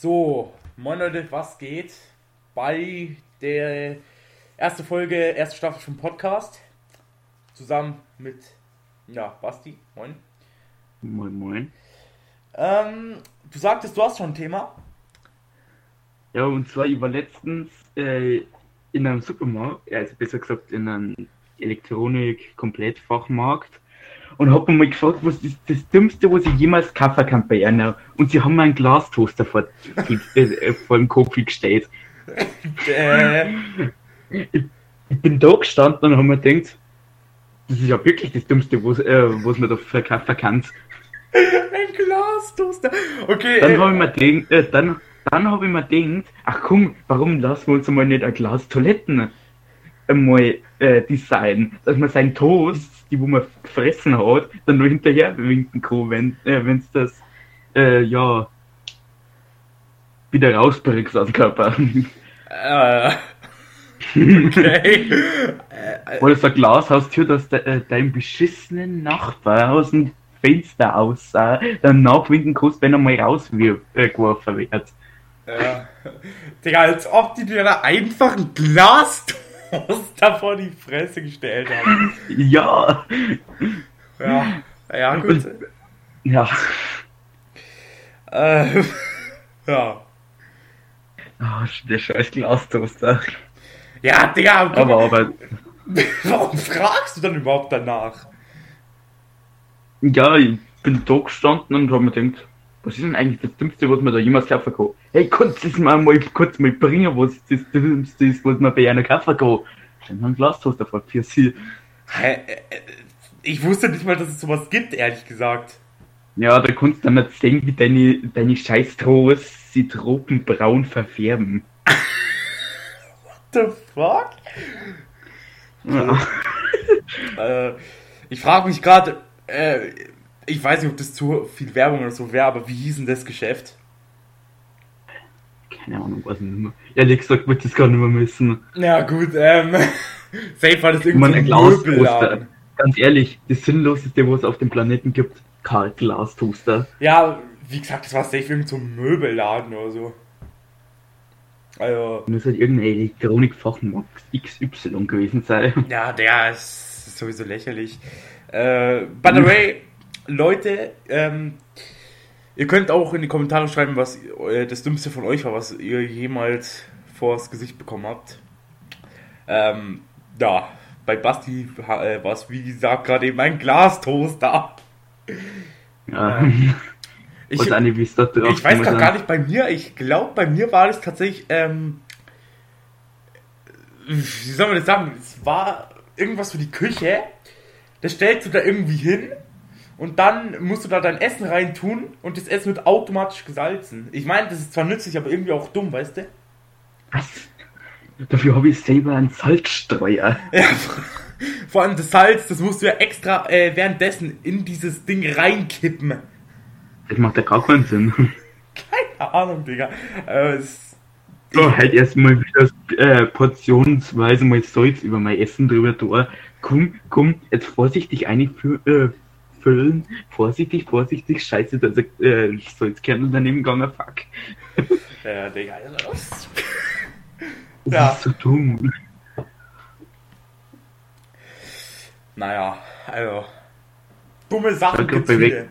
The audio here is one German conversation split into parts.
So, moin Leute, was geht? Bei der erste Folge, erste Staffel vom Podcast. Zusammen mit, ja, Basti. Moin. Moin, moin. Ähm, du sagtest, du hast schon ein Thema. Ja, und zwar über letztens äh, in einem Supermarkt, also besser gesagt in einem Elektronik-Komplettfachmarkt, und hab mir mal gefragt, was ist das Dümmste, was ich jemals kaufen kann bei einer. Und sie haben mir einen Glastoaster vor, äh, vor dem Kopf gestellt. Äh, Ich bin da gestanden und habe mir gedacht, das ist ja wirklich das Dümmste, was, äh, was man da verkaufen kann. ein Glastoaster. Okay, Dann äh, habe ich mir gedacht, äh, dann, dann habe ich mir gedacht, ach komm, warum lassen wir uns mal nicht ein Glas Toiletten einmal äh, designen, dass man seinen Toast, die wo man gefressen hat, dann nur hinterher winken kann, wenn äh, wenn's das äh, ja wieder rausbringst aus dem Körper. äh, okay. Äh, Oder so ein Glashaustür, dass de, äh, dein beschissenen Nachbar aus dem Fenster aussah, dann nachwinken kannst, wenn er mal rausgeworfen wird. Ja. Digga, als ob die dir da einfach ein Glastoaster vor die Fresse gestellt haben. Ja, Ja, ja, gut. ja. Äh, ja. Oh, der scheiß Glastoaster. Ja, Digga, Aber, mal, aber, warum fragst du dann überhaupt danach? ja, ich bin da gestanden und hab mir gedacht, was ist denn eigentlich das Dümmste, was man da jemals kaufen kann? Hey, kannst du das mal, mal kurz mal bringen, was das Dümmste ist, was man bei einer kaufen kann? Dann ein Glastoaster vor für sie. Hä, äh, äh, Ich wusste nicht mal, dass es sowas gibt, ehrlich gesagt. Ja, da kannst du dann nicht sehen, wie deine, deine scheiß Toast sie tropenbraun verfärben. The fuck? Ja. Äh, ich frage mich gerade, äh, ich weiß nicht, ob das zu viel Werbung oder so wäre, aber wie hieß denn das Geschäft? Keine Ahnung, was nicht mehr. Ehrlich gesagt, würde ich das gar nicht mehr wissen. Ja, gut, ähm. Safe war das irgendwie. Möbelladen. Ganz ehrlich, das Sinnloseste, was es auf dem Planeten gibt, Karl Glastoaster. Ja, wie gesagt, das war safe irgend so ein Möbelladen oder so. Also, Muss halt irgendein Elektronikfachmarkt XY gewesen sein. ja, der ist sowieso lächerlich. Äh, by the way, Leute, ähm, ihr könnt auch in die Kommentare schreiben, was äh, das Dümmste von euch war, was ihr jemals vors Gesicht bekommen habt. Ähm, ja, bei Basti äh, war es, wie gesagt, gerade eben ein Glastoaster. Ja. Ich, Und Anni, wie ist das drauf? ich weiß gar nicht bei mir. Ich glaube, bei mir war das tatsächlich, ähm, wie soll man das sagen? Es war irgendwas für die Küche. Das stellst du da irgendwie hin und dann musst du da dein Essen reintun und das Essen wird automatisch gesalzen. Ich meine, das ist zwar nützlich, aber irgendwie auch dumm, weißt du? Was? Dafür habe ich selber einen Salzstreuer. Ja, vor allem das Salz, das musst du ja extra äh, währenddessen in dieses Ding reinkippen. Das macht ja gar keinen Sinn. Keine Ahnung, Digga. Äh, So, halt erstmal wieder äh, portionsweise mal Salz über mein Essen drüber da. Komm, komm, jetzt vorsichtig einfüllen. Äh, füllen. vorsichtig, vorsichtig, scheiße, da ist äh, Salzkernel daneben gegangen, fuck. äh, Digga, das, Das Ja. ist so dumm. Naja, also. Dumme Sachen Danke, gibt's viele.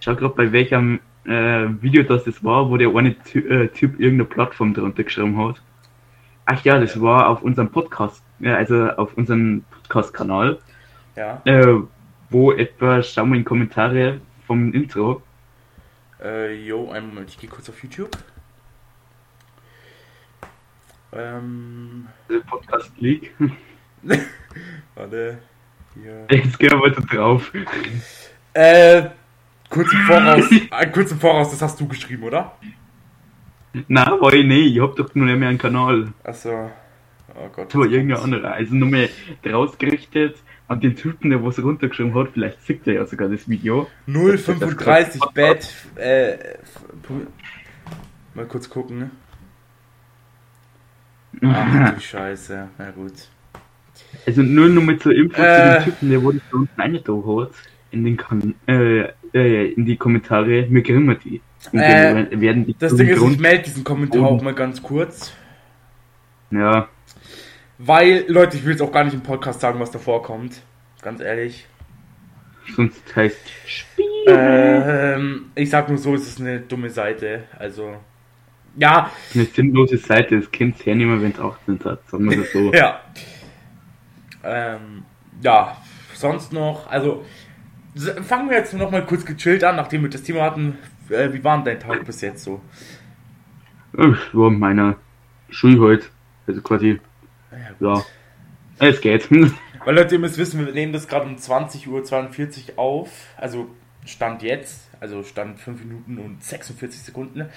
Schau grad bei welchem äh, Video das das war, wo der eine Ty äh, Typ irgendeine Plattform drunter geschrieben hat. Ach ja, das war auf unserem Podcast, also auf unserem Podcast-Kanal, Ja. äh, wo etwa, schau mal in Kommentare vom Intro, Äh, jo, einen Moment, ich gehe kurz auf YouTube. Ähm. der Podcast League. Warte. Hier. Jetzt gehen wir weiter drauf. Äh, kurz im Voraus. äh, kurz im Voraus, das hast du geschrieben, oder? Na, war ich nicht, ich hab doch nur nicht mehr einen Kanal. Achso. Oh Gott. Das war irgendein anderer. Also nur mehr rausgerichtet an den Typen, der was runtergeschrieben hat, vielleicht sieht er ja sogar das Video. 035 Bad. Äh. f- pu- Mal kurz gucken, ne? Ach du Scheiße. Na gut. Also nur noch mal zur Info Äh. zu dem Typen, der wurde da unten reingetan hat. In den kan äh, äh, in die Kommentare, mir kriegen wir die. Äh, die Das Ding ist, ich melde diesen Kommentar auch mal ganz kurz. Ja, Weil, Leute, ich will jetzt auch gar nicht im Podcast sagen, was davor kommt. Ganz ehrlich. sonst heißt Spiel. Ähm, ich sag nur so, es ist eine dumme Seite. Also, ja, Eine sinnlose Seite, das Kind her nicht mehr, wenn es 18 hat, sagen wir das so. ja. Ähm, ja, sonst noch, also, fangen wir jetzt noch mal kurz gechillt an, nachdem wir das Thema hatten. Äh, wie war denn dein Tag bis jetzt so? Ich war in meiner Schule heute. Also quasi, ja. Es geht. Weil Leute, ihr müsst wissen, wir nehmen das gerade um 20.42 Uhr auf. Also Stand jetzt, also Stand 5 Minuten und 46 Sekunden.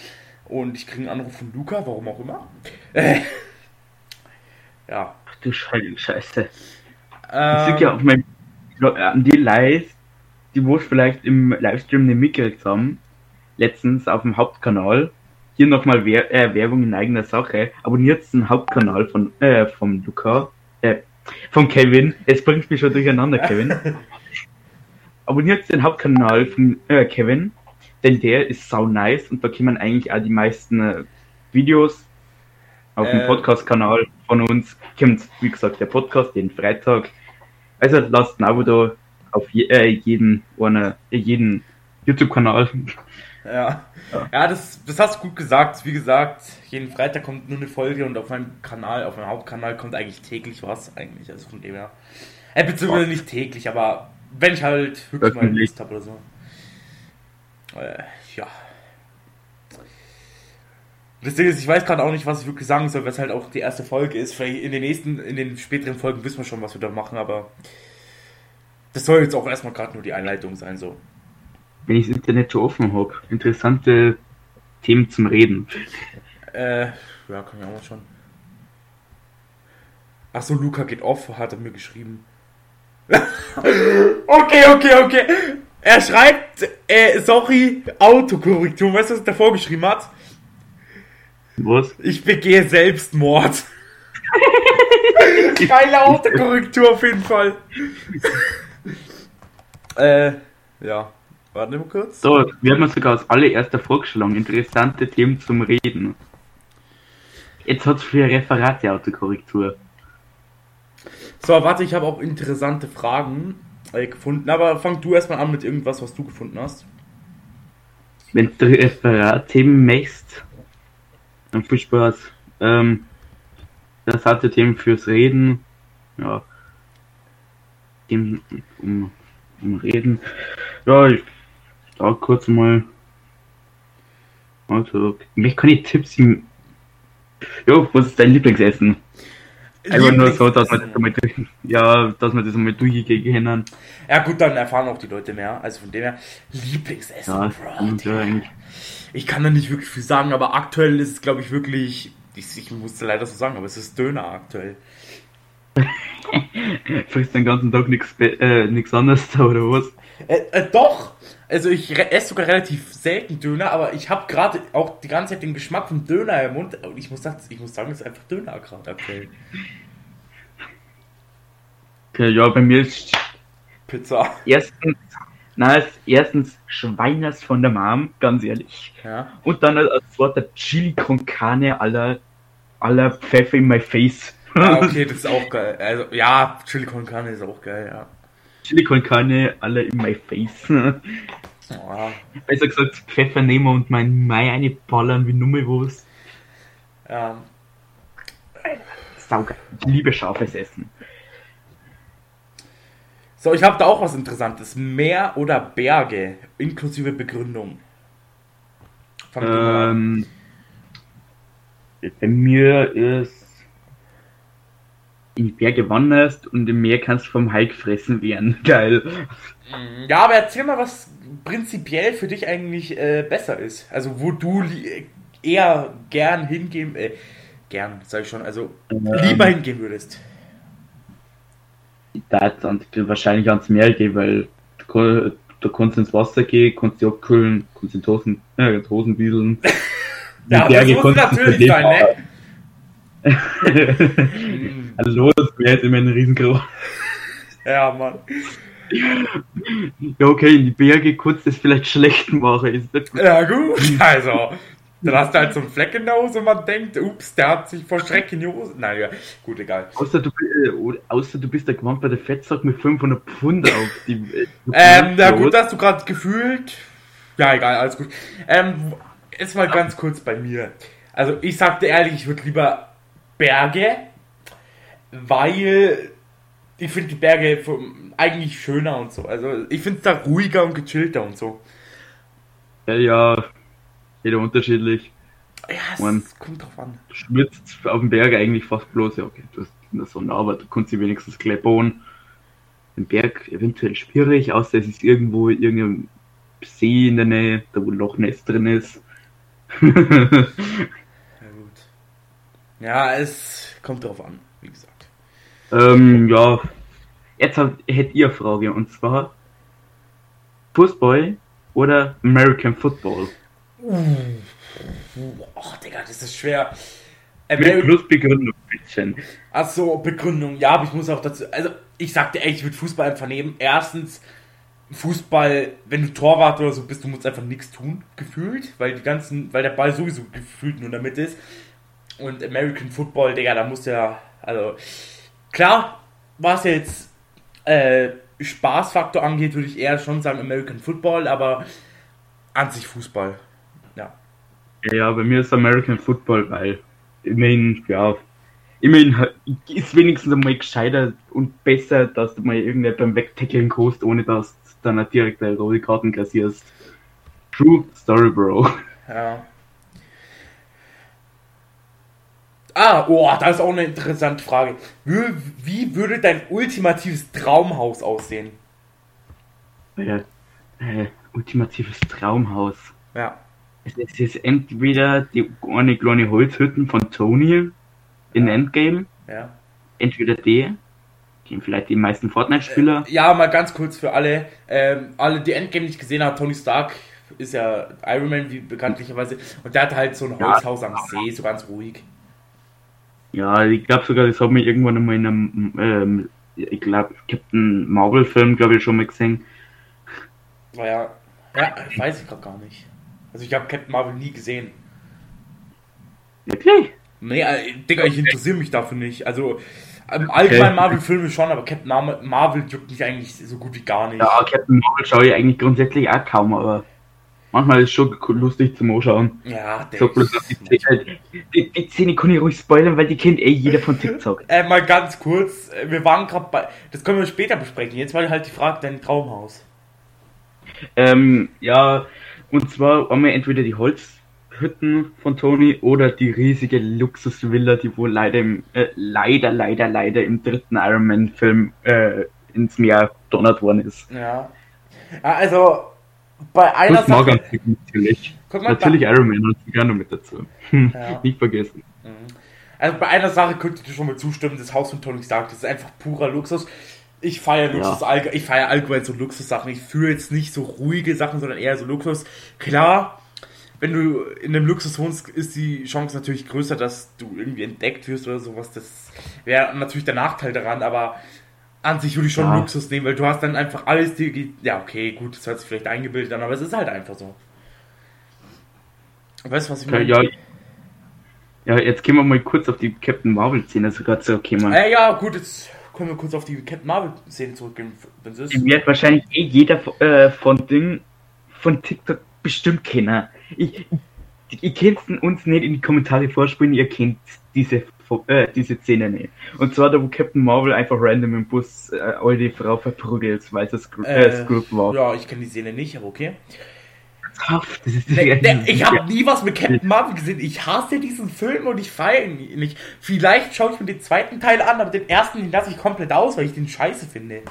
Und ich kriege einen Anruf von Luca, warum auch immer. Äh, ja. Ach du Scheiße. Scheiße. Ich Ähm, sehe ja auf meinem, an die Live, die wo es vielleicht im Livestream nicht mitgekriegt haben, letztens auf dem Hauptkanal, hier nochmal Wer äh, Werbung in eigener Sache, abonniert den Hauptkanal von, äh, vom Luca, äh, von Kevin, jetzt bringst du mich schon durcheinander, Kevin. abonniert den Hauptkanal von äh, Kevin, denn der ist sau nice und da kommen eigentlich auch die meisten äh, Videos auf dem Äh. Podcast-Kanal von uns. Kommt, wie gesagt, der Podcast jeden Freitag. Also lasst ein Abo da auf je, äh, jeden, jeden YouTube-Kanal. Ja. Ja. Ja, das, das hast du gut gesagt. Wie gesagt, jeden Freitag kommt nur eine Folge und auf meinem Kanal, auf meinem Hauptkanal kommt eigentlich täglich was eigentlich. Also von dem her. Äh, beziehungsweise nicht täglich, aber wenn ich halt wirklich mal. Lust habe oder so. Äh, ja. Das Ding ist, ich weiß gerade auch nicht, was ich wirklich sagen soll, was halt auch die erste Folge ist. Vielleicht in den nächsten, in den späteren Folgen wissen wir schon, was wir da machen, aber das soll jetzt auch erstmal gerade nur die Einleitung sein, so. Wenn ich das Internet schon offen habe. Interessante Themen zum Reden. Äh, ja, kann ich auch mal schon. Ach so, Luca geht off, hat er mir geschrieben. okay, okay, okay. Er schreibt, äh, sorry, Autokorrektur. Weißt du, was er davor geschrieben hat? Was? Ich begehe Selbstmord. Geile Autokorrektur auf jeden Fall. äh, ja. Warte mal kurz. So, wir haben uns sogar als allererster vorgeschlagen. Interessante Themen zum Reden. Jetzt hat es für Referate Autokorrektur. So, warte, ich habe auch interessante Fragen äh, gefunden. Aber fang du erstmal an mit irgendwas, was du gefunden hast. Wenn du Referat-Themen möchtest, dann viel Spaß. Ähm, das hatte Themen fürs Reden. Ja. Themen um, um Reden. Ja, ich sag kurz mal. Also, ich kann die Tipps. Jo, was ist dein Lieblingsessen? Einfach nur so, dass man das einmal durch, ja, dass man das einmal durchgehen können. Ja gut, dann erfahren auch die Leute mehr. Also von dem her, Lieblingsessen, Ja, Bro. und ja. Ich kann da nicht wirklich viel sagen, aber aktuell ist es, glaube ich, wirklich... Ich, ich musste leider so sagen, aber es ist Döner aktuell. Frisst den ganzen Tag nichts äh, nix anderes da, oder was? Äh, äh, doch! Also ich esse sogar relativ selten Döner, aber ich habe gerade auch die ganze Zeit den Geschmack vom Döner im Mund. Und ich muss, sagen, ich muss sagen, es ist einfach Döner gerade aktuell. Okay, ja, bei mir ist Pizza. erstens, na, ist erstens Schweiners von der Mom, ganz ehrlich. Ja. Und dann als zweiter Chili con Carne aller, aller Pfeffer in my face. ja, okay, das ist auch geil. Also ja, Chili con Carne ist auch geil, ja. Carne aller in my face. Ja, Besser gesagt, Pfeffer nehmen und mein Mai eine ballern wie Nummer was. ja. Saugeil. Ich liebe scharfes Essen. So, ich habe da auch was Interessantes. Meer oder Berge, inklusive Begründung. Fang. Ähm, bei mir ist in die Berge wanderst und im Meer kannst du vom Hai gefressen werden. Geil. Ja, aber erzähl mal, was prinzipiell für dich eigentlich äh, besser ist. Also, wo du li- eher gern hingehen, äh, gern, sag ich schon, also lieber hingehen würdest. Da wahrscheinlich ans Meer gehen, weil du, du kannst ins Wasser gehen, kannst dich abkühlen, kannst in Hosen, äh, in Hosen wieseln. Die Ja, das muss natürlich sein, ne? Hallo, das Meer ist immer ein riesengroß. Ja, Mann. Ja, okay, in die Berge kurz das vielleicht schlecht machen, ist nicht gut. Ja, gut, also. Dann hast du halt so einen Fleck in der Hose und man denkt, ups, der hat sich vor Schreck in die Hose. Nein, ja, gut, egal. Außer du, äh, außer du bist der gewandt bei der Fettsack mit 500 Pfund auf die. Äh, Ähm, na gut, hast du gerade gefühlt. Ja, egal, alles gut. Ähm, jetzt mal ganz kurz bei mir. Also, ich sagte ehrlich, ich würde lieber Berge, weil ich finde die Berge vom- eigentlich schöner und so. Also, ich finde es da ruhiger und gechillter und so. Ja, ja, jeder unterschiedlich. Ja, es Mann. kommt drauf an. Du schwitzt auf dem Berg eigentlich fast bloß. Ja, okay, du hast in der Sonne, aber du kannst sie wenigstens gleich bauen. Den Berg eventuell schwierig, außer es ist irgendwo irgendein See in der Nähe, da wo ein Loch Ness drin ist. Ja, gut. Ja, es kommt drauf an. Ähm, ja, jetzt hab, hätte ihr Frage und zwar Fußball oder American Football? Oh, Digga, das ist schwer. Mit plus Begründung, bisschen. Achso, Begründung. Ja, aber ich muss auch dazu. Also, ich sagte echt, ich würde Fußball einfach nehmen. Erstens, Fußball, wenn du Torwart oder so bist, du musst einfach nichts tun, gefühlt, weil die ganzen, weil der Ball sowieso gefühlt nur in der Mitte ist. Und American Football, Digga, da muss ja, also, klar, was jetzt äh, Spaßfaktor angeht, würde ich eher schon sagen American Football, aber an sich Fußball. Ja. Ja, bei mir ist American Football, weil immerhin, ja, immerhin ist wenigstens einmal gescheiter und besser, dass du mal irgendwer beim Wegtackeln kannst, ohne dass du dann direkt eine rote Karten kassierst. True Story, Bro. Ja. Ah, oh, das ist auch eine interessante Frage. Wie, wie würde dein ultimatives Traumhaus aussehen? Ja, äh, ultimatives Traumhaus. Ja. Es ist jetzt entweder die eine kleine Holzhütten von Tony in Ja. Endgame, Ja. entweder die, die vielleicht die meisten Fortnite-Spieler. Ja, mal ganz kurz für alle. Ähm, alle, die Endgame nicht gesehen haben, Tony Stark ist ja Iron Man, wie bekanntlicherweise. Und der hat halt so ein Ja. Holzhaus am See, so ganz ruhig. Ja, ich glaube sogar, das hat mir irgendwann einmal in einem, ähm, ich glaube, Captain Marvel-Film, glaube ich, schon mal gesehen. War ja. Ja, weiß ich gerade gar nicht. Also ich habe Captain Marvel nie gesehen. Wirklich? Nee, äh, Digga, ich interessiere mich dafür nicht. Also, ähm, allgemein Marvel-Filme schon, aber Captain Mar Marvel juckt mich eigentlich so gut wie gar nicht. Ja, Captain Marvel schaue ich eigentlich grundsätzlich auch kaum, aber manchmal ist es schon lustig zum Anschauen. Ja, So der bloß auf die Szene, die, die Szene kann ich ruhig spoilern, weil die kennt eh jeder von TikTok. äh, mal ganz kurz, äh, wir waren gerade bei, das können wir später besprechen. Jetzt war halt die Frage, dein Traumhaus. Ähm, ja, und zwar einmal entweder die Holzhütten von Tony oder die riesige Luxusvilla, die wohl leider im, äh, leider, leider, leider im dritten Iron Man Film äh, ins Meer donnert worden ist. Ja. ja also, bei einer Morgan Sache. Freeman natürlich. Natürlich Iron Man sogar noch mit dazu. Ja. Nicht vergessen. Also bei einer Sache könnte ich dir schon mal zustimmen, das Haus von Tony Stark, das ist einfach purer Luxus. Ich feiere Luxus, allge- ich feiere allgemein so Luxussachen. Ich fühle jetzt nicht so ruhige Sachen, sondern eher so Luxus. Klar, wenn du in einem Luxus wohnst, ist die Chance natürlich größer, dass du irgendwie entdeckt wirst oder sowas. Das wäre natürlich der Nachteil daran, aber an sich würde ich schon Ja. Luxus nehmen, weil du hast dann einfach alles, die, ja okay, gut, das hört sich vielleicht eingebildet an, aber es ist halt einfach so. Weißt du, was ich meine? ja, ja, jetzt gehen wir mal kurz auf die Captain Marvel-Szene sogar zurückkommen. Äh, ja, gut, jetzt können wir kurz auf die Captain Marvel-Szene zurückgehen. Wenn es ist. Die wird wahrscheinlich eh jeder äh, von Ding von TikTok bestimmt kennen. Ich, ich, ihr könnt uns nicht in die Kommentare vorspielen, ihr kennt diese, äh, diese Szene nicht. Und zwar da, wo Captain Marvel einfach random im Bus äh, all die Frau verprügelt, weil es Scr äh, Äh, war. Ja, ich kenne die Szene nicht, aber okay. Das Ne, ne, ich habe nie was mit Captain Marvel gesehen. Ich hasse diesen Film und ich feiere ihn nicht. Vielleicht schaue ich mir den zweiten Teil an, aber den ersten den lasse ich komplett aus, weil ich den scheiße finde.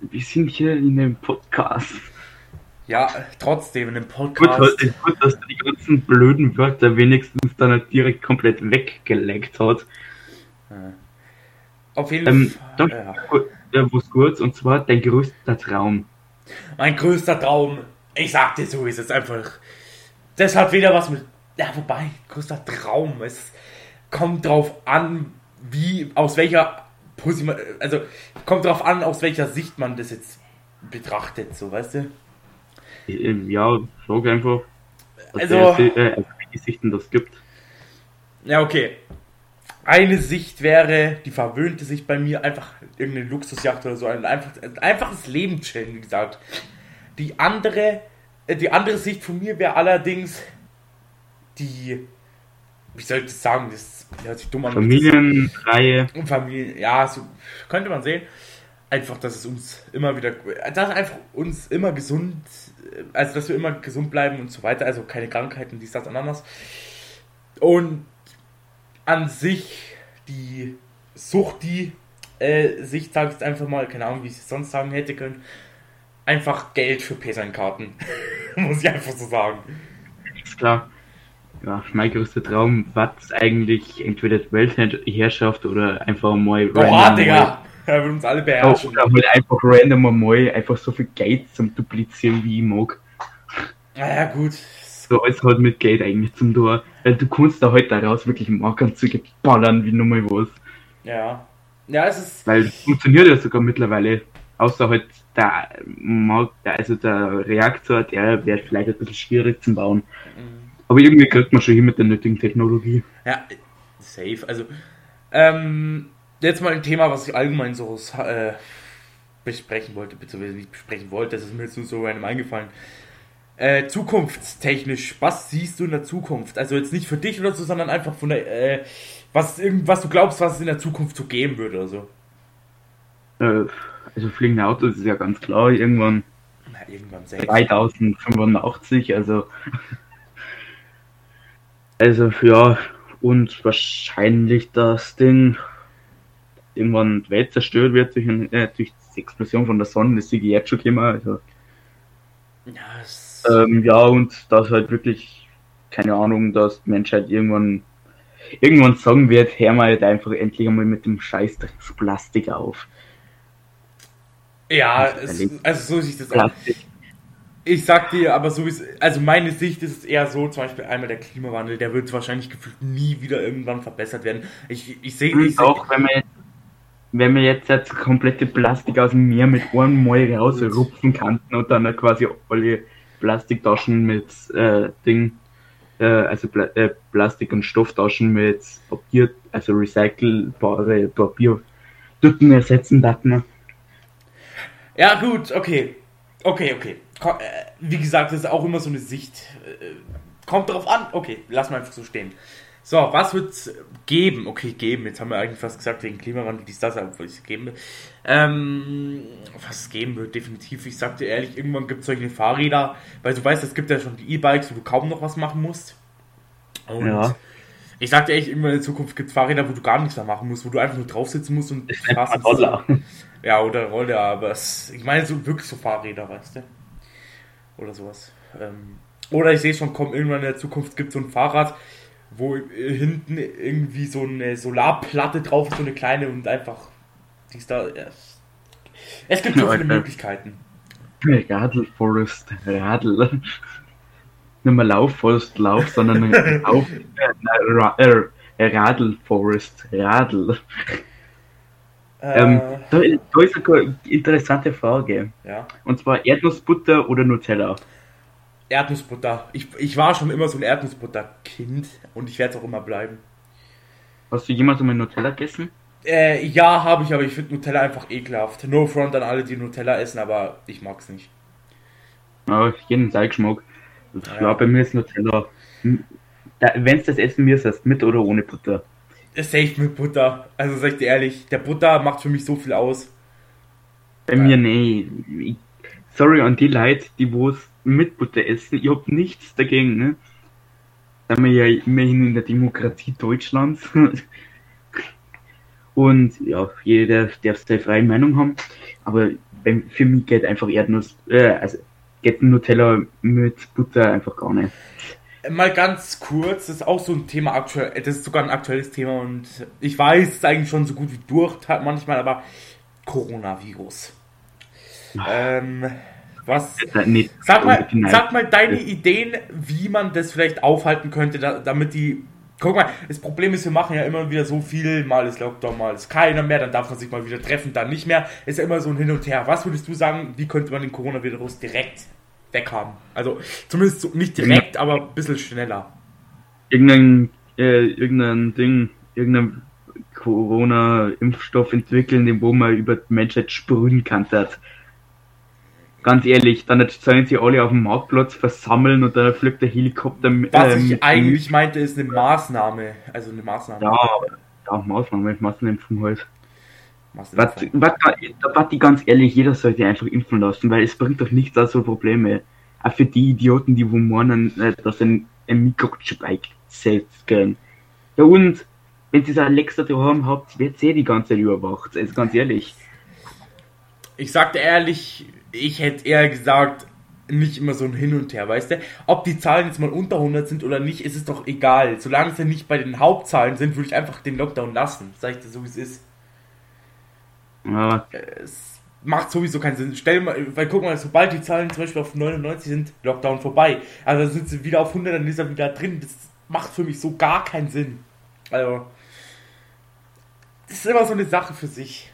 Wir sind hier in einem Podcast. Ja, trotzdem in dem Gut, Podcast. gut, dass er die ganzen blöden Wörter wenigstens dann halt direkt komplett weggeleckt hat. Auf jeden Ähm, Fall. doch, Ja. ja, was kurz, und zwar dein größter Traum. Mein größter Traum. Ich sag dir so, ist es einfach. Das hat wieder was mit. Ja, wobei, größter Traum. Es kommt drauf an, wie, aus welcher also kommt drauf an, aus welcher Sicht man das jetzt betrachtet, so weißt du? Ja, sag einfach. dass Also- er, äh, welche Sichten das gibt. Ja, okay. Eine Sicht wäre, die verwöhnte Sicht bei mir, einfach irgendeine Luxusjacht oder so, ein, einfach, ein einfaches Leben chillen, wie gesagt. Die andere, äh, die andere Sicht von mir wäre allerdings die, wie soll ich das sagen, das hört sich dumm an. Familienreihe. Und Familie, ja, so könnte man sehen. Einfach, dass es uns immer wieder, dass einfach uns immer gesund, also dass wir immer gesund bleiben und so weiter, also keine Krankheiten, dies, das, anderes. Und an sich die Sucht, die äh, Sicht, sag ich jetzt einfach mal, keine Ahnung, wie ich es sonst sagen hätte können, einfach Geld für PSN-Karten. Muss ich einfach so sagen. Ist klar. Ja, mein größter Traum war eigentlich entweder Weltherrschaft oder einfach mal Boah, Digga! Er will uns alle beherrschen. oder halt einfach random mal einfach so viel Geld zum Duplizieren, wie ich mag. Naja, gut. So alles halt mit Geld eigentlich zum Tor. Weil du kannst da halt daraus wirklich Markanzüge ballern, wie nochmal was. Ja. Ja, es ist. Weil das funktioniert ja sogar mittlerweile. Außer halt der also der Reaktor, der wäre vielleicht ein bisschen schwierig zu bauen. Aber irgendwie kriegt man schon hin mit der nötigen Technologie. Ja, safe. Also, ähm, jetzt mal ein Thema, was ich allgemein so äh, besprechen wollte, beziehungsweise nicht besprechen wollte, das ist mir jetzt nur so random eingefallen. Äh, zukunftstechnisch, was siehst du in der Zukunft? Also jetzt nicht für dich oder so, sondern einfach von der, äh, was, was du glaubst, was es in der Zukunft so geben würde oder so. Äh, also fliegende Autos ist ja ganz klar, irgendwann Na, irgendwann safe. 3085, also. Also, ja, und wahrscheinlich das Ding irgendwann die Welt zerstört wird durch, ein, äh, durch die Explosion von der Sonne, das sehe ich jetzt schon immer. Also, Ja, es, ähm, ja, und das halt wirklich, keine Ahnung, dass die Menschheit irgendwann, irgendwann sagen wird, hör mal halt einfach endlich einmal mit dem Scheiß Plastik auf. ja, das es, also so sieht es aus. Plastik. Ich sag dir, aber so ist, also meine Sicht ist es eher so, zum Beispiel einmal der Klimawandel, der wird wahrscheinlich gefühlt nie wieder irgendwann verbessert werden. Ich, ich sehe, ich seh, auch wenn man jetzt, wenn man jetzt das komplette Plastik aus dem Meer mit einem Mal rausrupfen kann und dann quasi alle Plastiktaschen mit äh, Ding, äh, also Pla äh, Plastik- und Stofftaschen mit Papier, also recycelbare Papiertüten ersetzen darf. ja gut, okay, okay, okay. Äh, Wie gesagt, das ist auch immer so eine Sicht. Äh, Kommt drauf an. Okay, lass mal einfach so stehen. So, was wird's geben? Okay, geben. Jetzt haben wir eigentlich fast gesagt, wegen Klimawandel, dies, das, obwohl es geben will. Ähm, was es geben wird, definitiv. Ich sag dir ehrlich, irgendwann gibt es solche Fahrräder, weil du weißt, es gibt ja schon die E-Bikes, wo du kaum noch was machen musst. Und Ja. ich sag dir echt, irgendwann in Zukunft gibt es Fahrräder, wo du gar nichts mehr machen musst, wo du einfach nur drauf sitzen musst und fährst. Roller. Ja, oder Roller, aber es, ich meine so wirklich so Fahrräder, weißt du? Oder sowas. Ähm, oder ich sehe schon, komm, irgendwann in der Zukunft gibt es so ein Fahrrad, wo hinten irgendwie so eine Solarplatte drauf ist, so eine kleine und einfach die ist da. Ja, es- gibt so viele. Möglichkeiten. Radl Forest, Radl. Nicht mehr Lauf Forest Lauf, sondern Lauf, äh, äh, Radl Forest, Radl. Ähm, Äh, da, da ist eine interessante Frage. ja. Und zwar Erdnussbutter oder Nutella? Erdnussbutter. Ich, ich war schon immer so ein Erdnussbutter-Kind und ich werde es auch immer bleiben. Hast du jemals einmal Nutella gegessen? Äh, ja, habe ich, aber ich finde Nutella einfach ekelhaft. No front an alle, die Nutella essen, aber ich mag's nicht. Ja, jeden Geschmack. Ja. Ja, bei mir ist Nutella. Wenn du das essen müsstest, mit oder ohne Butter? Safe mit Butter. Also sag ich dir ehrlich, der Butter macht für mich so viel aus. Bei Ja. mir, nee. Sorry an die Leute, die wo es mit Butter essen. Ich hab nichts dagegen, ne? Da wir ja immerhin in der Demokratie Deutschlands. Und ja, jeder darf seine freie Meinung haben. Aber beim, für mich geht einfach Erdnuss, äh, also geht Nutella mit Butter einfach gar nicht. Mal ganz kurz, das ist auch so ein Thema aktuell, das ist sogar ein aktuelles Thema und ich weiß, es ist eigentlich schon so gut wie durch manchmal, aber Coronavirus. Ähm, was, sag mal, sag mal deine Ideen, wie man das vielleicht aufhalten könnte, da, damit die Guck mal, das Problem ist, wir machen ja immer wieder so viel, mal ist Lockdown, mal ist keiner mehr, dann darf man sich mal wieder treffen, dann nicht mehr. Ist ja immer so ein Hin und Her. Was würdest du sagen, wie könnte man den Coronavirus direkt weghaben? Also zumindest so, nicht direkt, aber ein bisschen schneller. Irgendein, äh, irgendein Ding, irgendein Corona-Impfstoff entwickeln, den wo man über die Menschheit sprühen kann. Das. Ganz ehrlich, dann sollen sie alle auf dem Marktplatz versammeln und dann fliegt der Helikopter mit. Was ähm, ich eigentlich meinte, ist eine Maßnahme. Also eine Maßnahme. Ja, ja Maßnahme, Maßenimpfung halt. Was, was, was die ganz ehrlich, jeder sollte einfach impfen lassen, weil es bringt doch nichts aus so Probleme. Auch für die Idioten, die wo meinen, äh, dass ein, ein Mikrochip eingesetzt werden. Ja und, wenn ihr so Alexa daheim habt, wird eh die ganze Zeit überwacht. Also ganz ehrlich. Ich sagte ehrlich, ich hätte eher gesagt, nicht immer so ein Hin und Her, weißt du? Ob die Zahlen jetzt mal unter 100 sind oder nicht, ist es doch egal. Solange sie nicht bei den Hauptzahlen sind, würde ich einfach den Lockdown lassen. Sag ich dir so, wie es ist. Ja. Es macht sowieso keinen Sinn. Stell mal, weil guck mal, sobald die Zahlen zum Beispiel auf 99 sind, Lockdown vorbei. Also dann sind sie wieder auf 100, dann ist er wieder drin. Das macht für mich so gar keinen Sinn. Also, das ist immer so eine Sache für sich.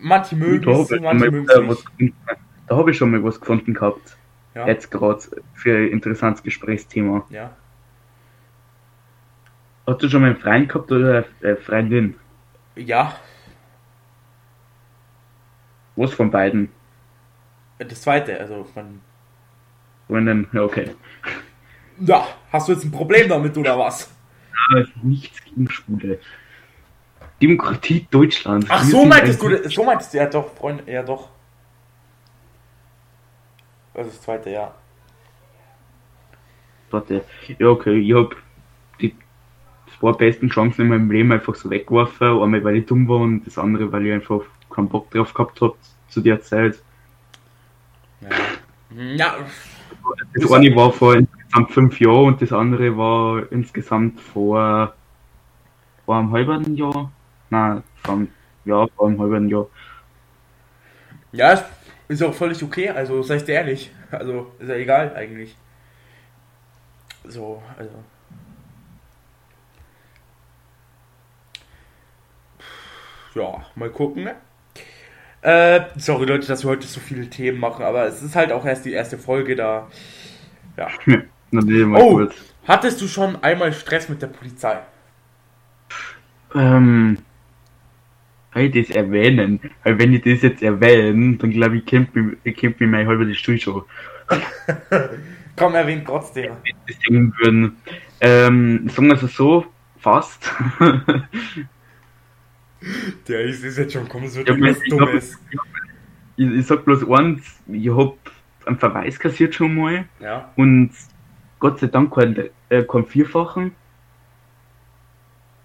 Manche mögen da es, manche mögen es nicht. Da habe ich schon mal was gefunden gehabt. Ja. Jetzt gerade für ein interessantes Gesprächsthema. Ja. Hast du schon mal einen Freund gehabt oder eine Freundin? Ja. Was von beiden? Das zweite, also von. Freundin, ja, okay. Ja, hast du jetzt ein Problem damit oder was? Ja, nichts gegen Schwule. Demokratie Deutschland. Ach, so meintest du, so meintest du, ja doch, Freunde, ja doch. Das ist das zweite, ja. Warte, ja okay, ich hab die zwei besten Chancen in meinem Leben einfach so weggeworfen. Einmal weil ich dumm war und das andere, weil ich einfach keinen Bock drauf gehabt hab zu der Zeit. Ja. ja. Das eine war vor insgesamt fünf Jahren und das andere war insgesamt vor, vor einem halben Jahr. Nein, vom Jahr, vor einem halben Jahr. Ja, ist auch völlig okay, also sei ich dir ehrlich. Also ist ja egal eigentlich. So, also. Ja, mal gucken. Ne? Äh, sorry Leute, dass wir heute so viele Themen machen, aber es ist halt auch erst die erste Folge da. Ja. oh, kurz. hattest du schon einmal Stress mit der Polizei? Ähm, halt das erwähnen. Weil wenn ich das jetzt erwähne, dann glaube ich, kennt mich mein halber die Stuhl schon. Komm, erwähnt trotzdem. Das singen würden. Ähm, sagen wir es so, fast. Der ist, ist jetzt schon kommen, so ja, was Dummes. Ich, ich, sag bloß eins, ich hab einen Verweis kassiert schon mal. Ja. Und Gott sei Dank keinen, äh, keinen Vierfachen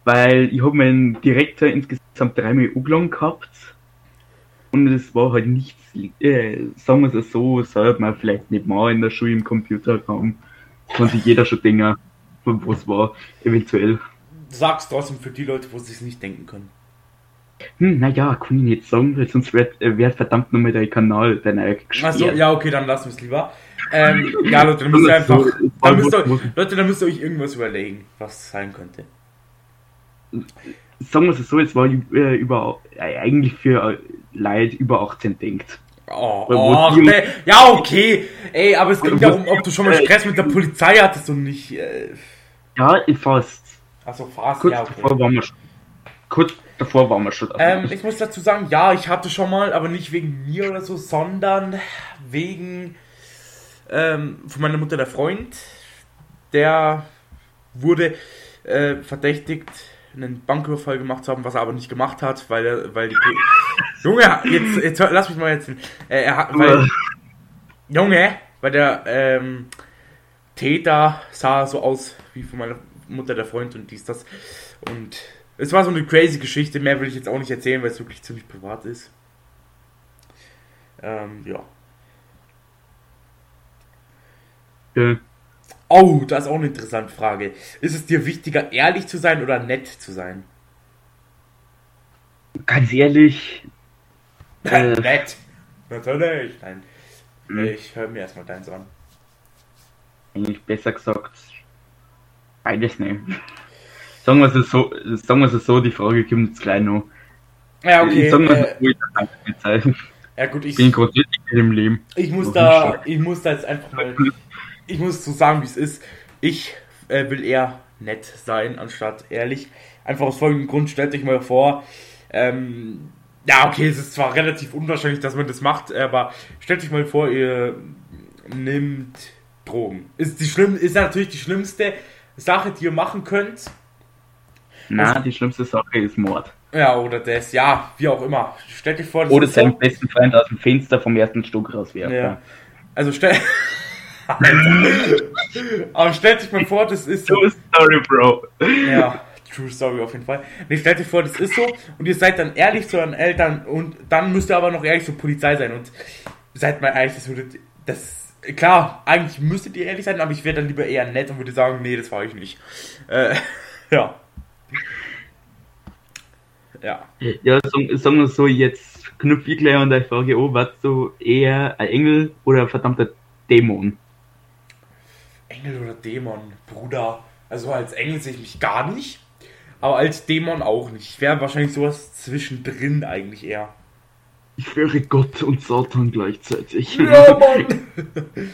weil ich habe meinen Direktor insgesamt dreimal angelangt gehabt und es war halt nichts, äh, sagen wir es so, sollte man vielleicht nicht mal in der Schule im Computerraum, kann sich jeder schon denken, was war, eventuell. Sag's trotzdem für die Leute, wo sie es nicht denken können. Hm, naja, kann ich nicht sagen, weil sonst wird, äh, wird verdammt nochmal der Kanal der neue Achso, ja, okay, dann lassen wir es lieber. Ähm, ja, Leute, dann müsst ihr einfach, dann müsst ihr, Leute, dann müsst ihr euch irgendwas überlegen, was sein könnte sagen wir es so, es war äh, über, äh, eigentlich für äh, Leute über 18 denkt. Oh, oh ey, ja, okay. Ey, aber es ging darum, ob du schon mal Stress mit der Polizei hattest und nicht. Äh... Ja, fast. Achso, fast, kurz ja, okay. Davor waren wir schon, kurz davor waren wir schon. Ähm, ich muss dazu sagen, ja, ich hatte schon mal, aber nicht wegen mir oder so, sondern wegen ähm, von meiner Mutter der Freund. Der wurde äh, verdächtigt, einen Banküberfall gemacht zu haben, was er aber nicht gemacht hat, weil er, weil die Junge, jetzt, jetzt lass mich mal jetzt, äh, er hat, weil, Junge, weil der ähm, Täter sah so aus wie von meiner Mutter der Freund und dies das und es war so eine crazy Geschichte, mehr will ich jetzt auch nicht erzählen, weil es wirklich ziemlich privat ist. Ähm, ja. Ja. Oh, das ist auch eine interessante Frage. Ist es dir wichtiger, ehrlich zu sein oder nett zu sein? Ganz ehrlich. Äh, nett. Natürlich. Nein. Hm. Ich höre mir erstmal deins an. Eigentlich besser gesagt. Beides nicht. Sagen wir es so, sagen wir es so, die Frage kommt jetzt gleich noch. Ja, okay. Sagen wir Äh, so, ich ja gut, ich, bin nicht im Leben. ich muss da, ich muss da jetzt einfach mal, ich muss so sagen, wie es ist. Ich äh, will eher nett sein, anstatt ehrlich. Einfach aus folgendem Grund, stellt euch mal vor, ähm, ja, okay, es ist zwar relativ unwahrscheinlich, dass man das macht, aber stellt euch mal vor, ihr nimmt Drogen. Ist, die schlimm, ist natürlich die schlimmste Sache, die ihr machen könnt. Nein, die schlimmste Sache ist Mord. Ja, oder das, ja, wie auch immer. Stellt euch vor, das Oder seinen besten Freund aus dem Fenster vom ersten Stock rauswerfen. Ja. Also stell. Aber stellt sich mal vor, das ist so. True Story, Bro. Ja, true story auf jeden Fall. Nee, stellt euch vor, das ist so und ihr seid dann ehrlich zu euren Eltern und dann müsst ihr aber noch ehrlich zur Polizei sein und seid mal ehrlich, das würdet. Das. Klar, eigentlich müsstet ihr ehrlich sein, aber ich wäre dann lieber eher nett und würde sagen, nee, das war ich nicht. Äh, ja. Ja. Ja, sagen, sagen wir so, jetzt knüpfe ich gleich an der Frage an, warst du eher ein Engel oder ein verdammter Dämon? Engel oder Dämon, Bruder. Also als Engel sehe ich mich gar nicht, aber als Dämon auch nicht. Ich wäre wahrscheinlich sowas zwischendrin eigentlich eher. Ich wäre Gott und Satan gleichzeitig. Ja, Mann!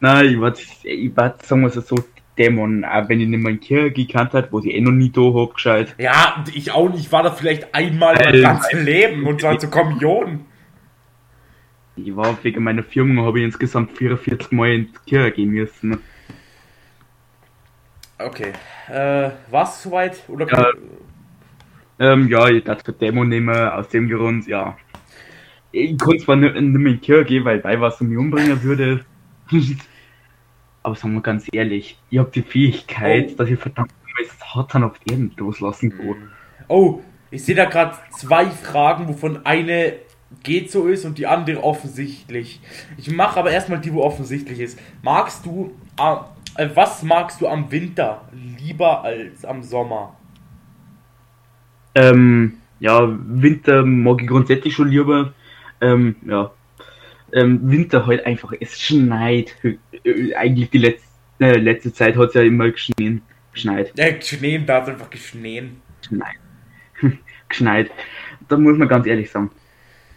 Nein, ich war, ich war, sagen wir es so, Dämon, auch wenn ich nicht in Kirche gekannt hat, wo ich eh noch nie da hab, gescheit. Ja, ich auch nicht. Ich war da vielleicht einmal mein ganzes Leben und zwar zur Kommunion. Ich war wegen meiner Firma, habe ich insgesamt 44 Mal in die Kirche gehen müssen. Okay. Äh, war's soweit? Oder Ja. Ähm, ja, ich darf den Dämon nehmen, aus dem Grund, ja. Ich konnte zwar nicht, nicht mehr in die Kirche gehen, weil bei was mich umbringen würde. Aber sagen wir ganz ehrlich, ich habe die Fähigkeit, Oh. dass ich verdammt nochmal Satan auf Erden loslassen kann. Oh, ich sehe da gerade zwei Fragen, wovon eine geht so ist und die andere offensichtlich. Ich mache aber erstmal die, wo offensichtlich ist. Magst du, äh, äh, was magst du am Winter lieber als am Sommer? Ähm, ja, Winter mag ich grundsätzlich schon lieber. Ähm, ja. Ähm, Winter halt einfach, es schneit. Äh, Eigentlich die letzte, äh, letzte Zeit hat es ja immer geschnien. Geschneit. Äh, geschnien, da hat einfach geschnien. Geschneit. Geschneit. Da muss man ganz ehrlich sagen.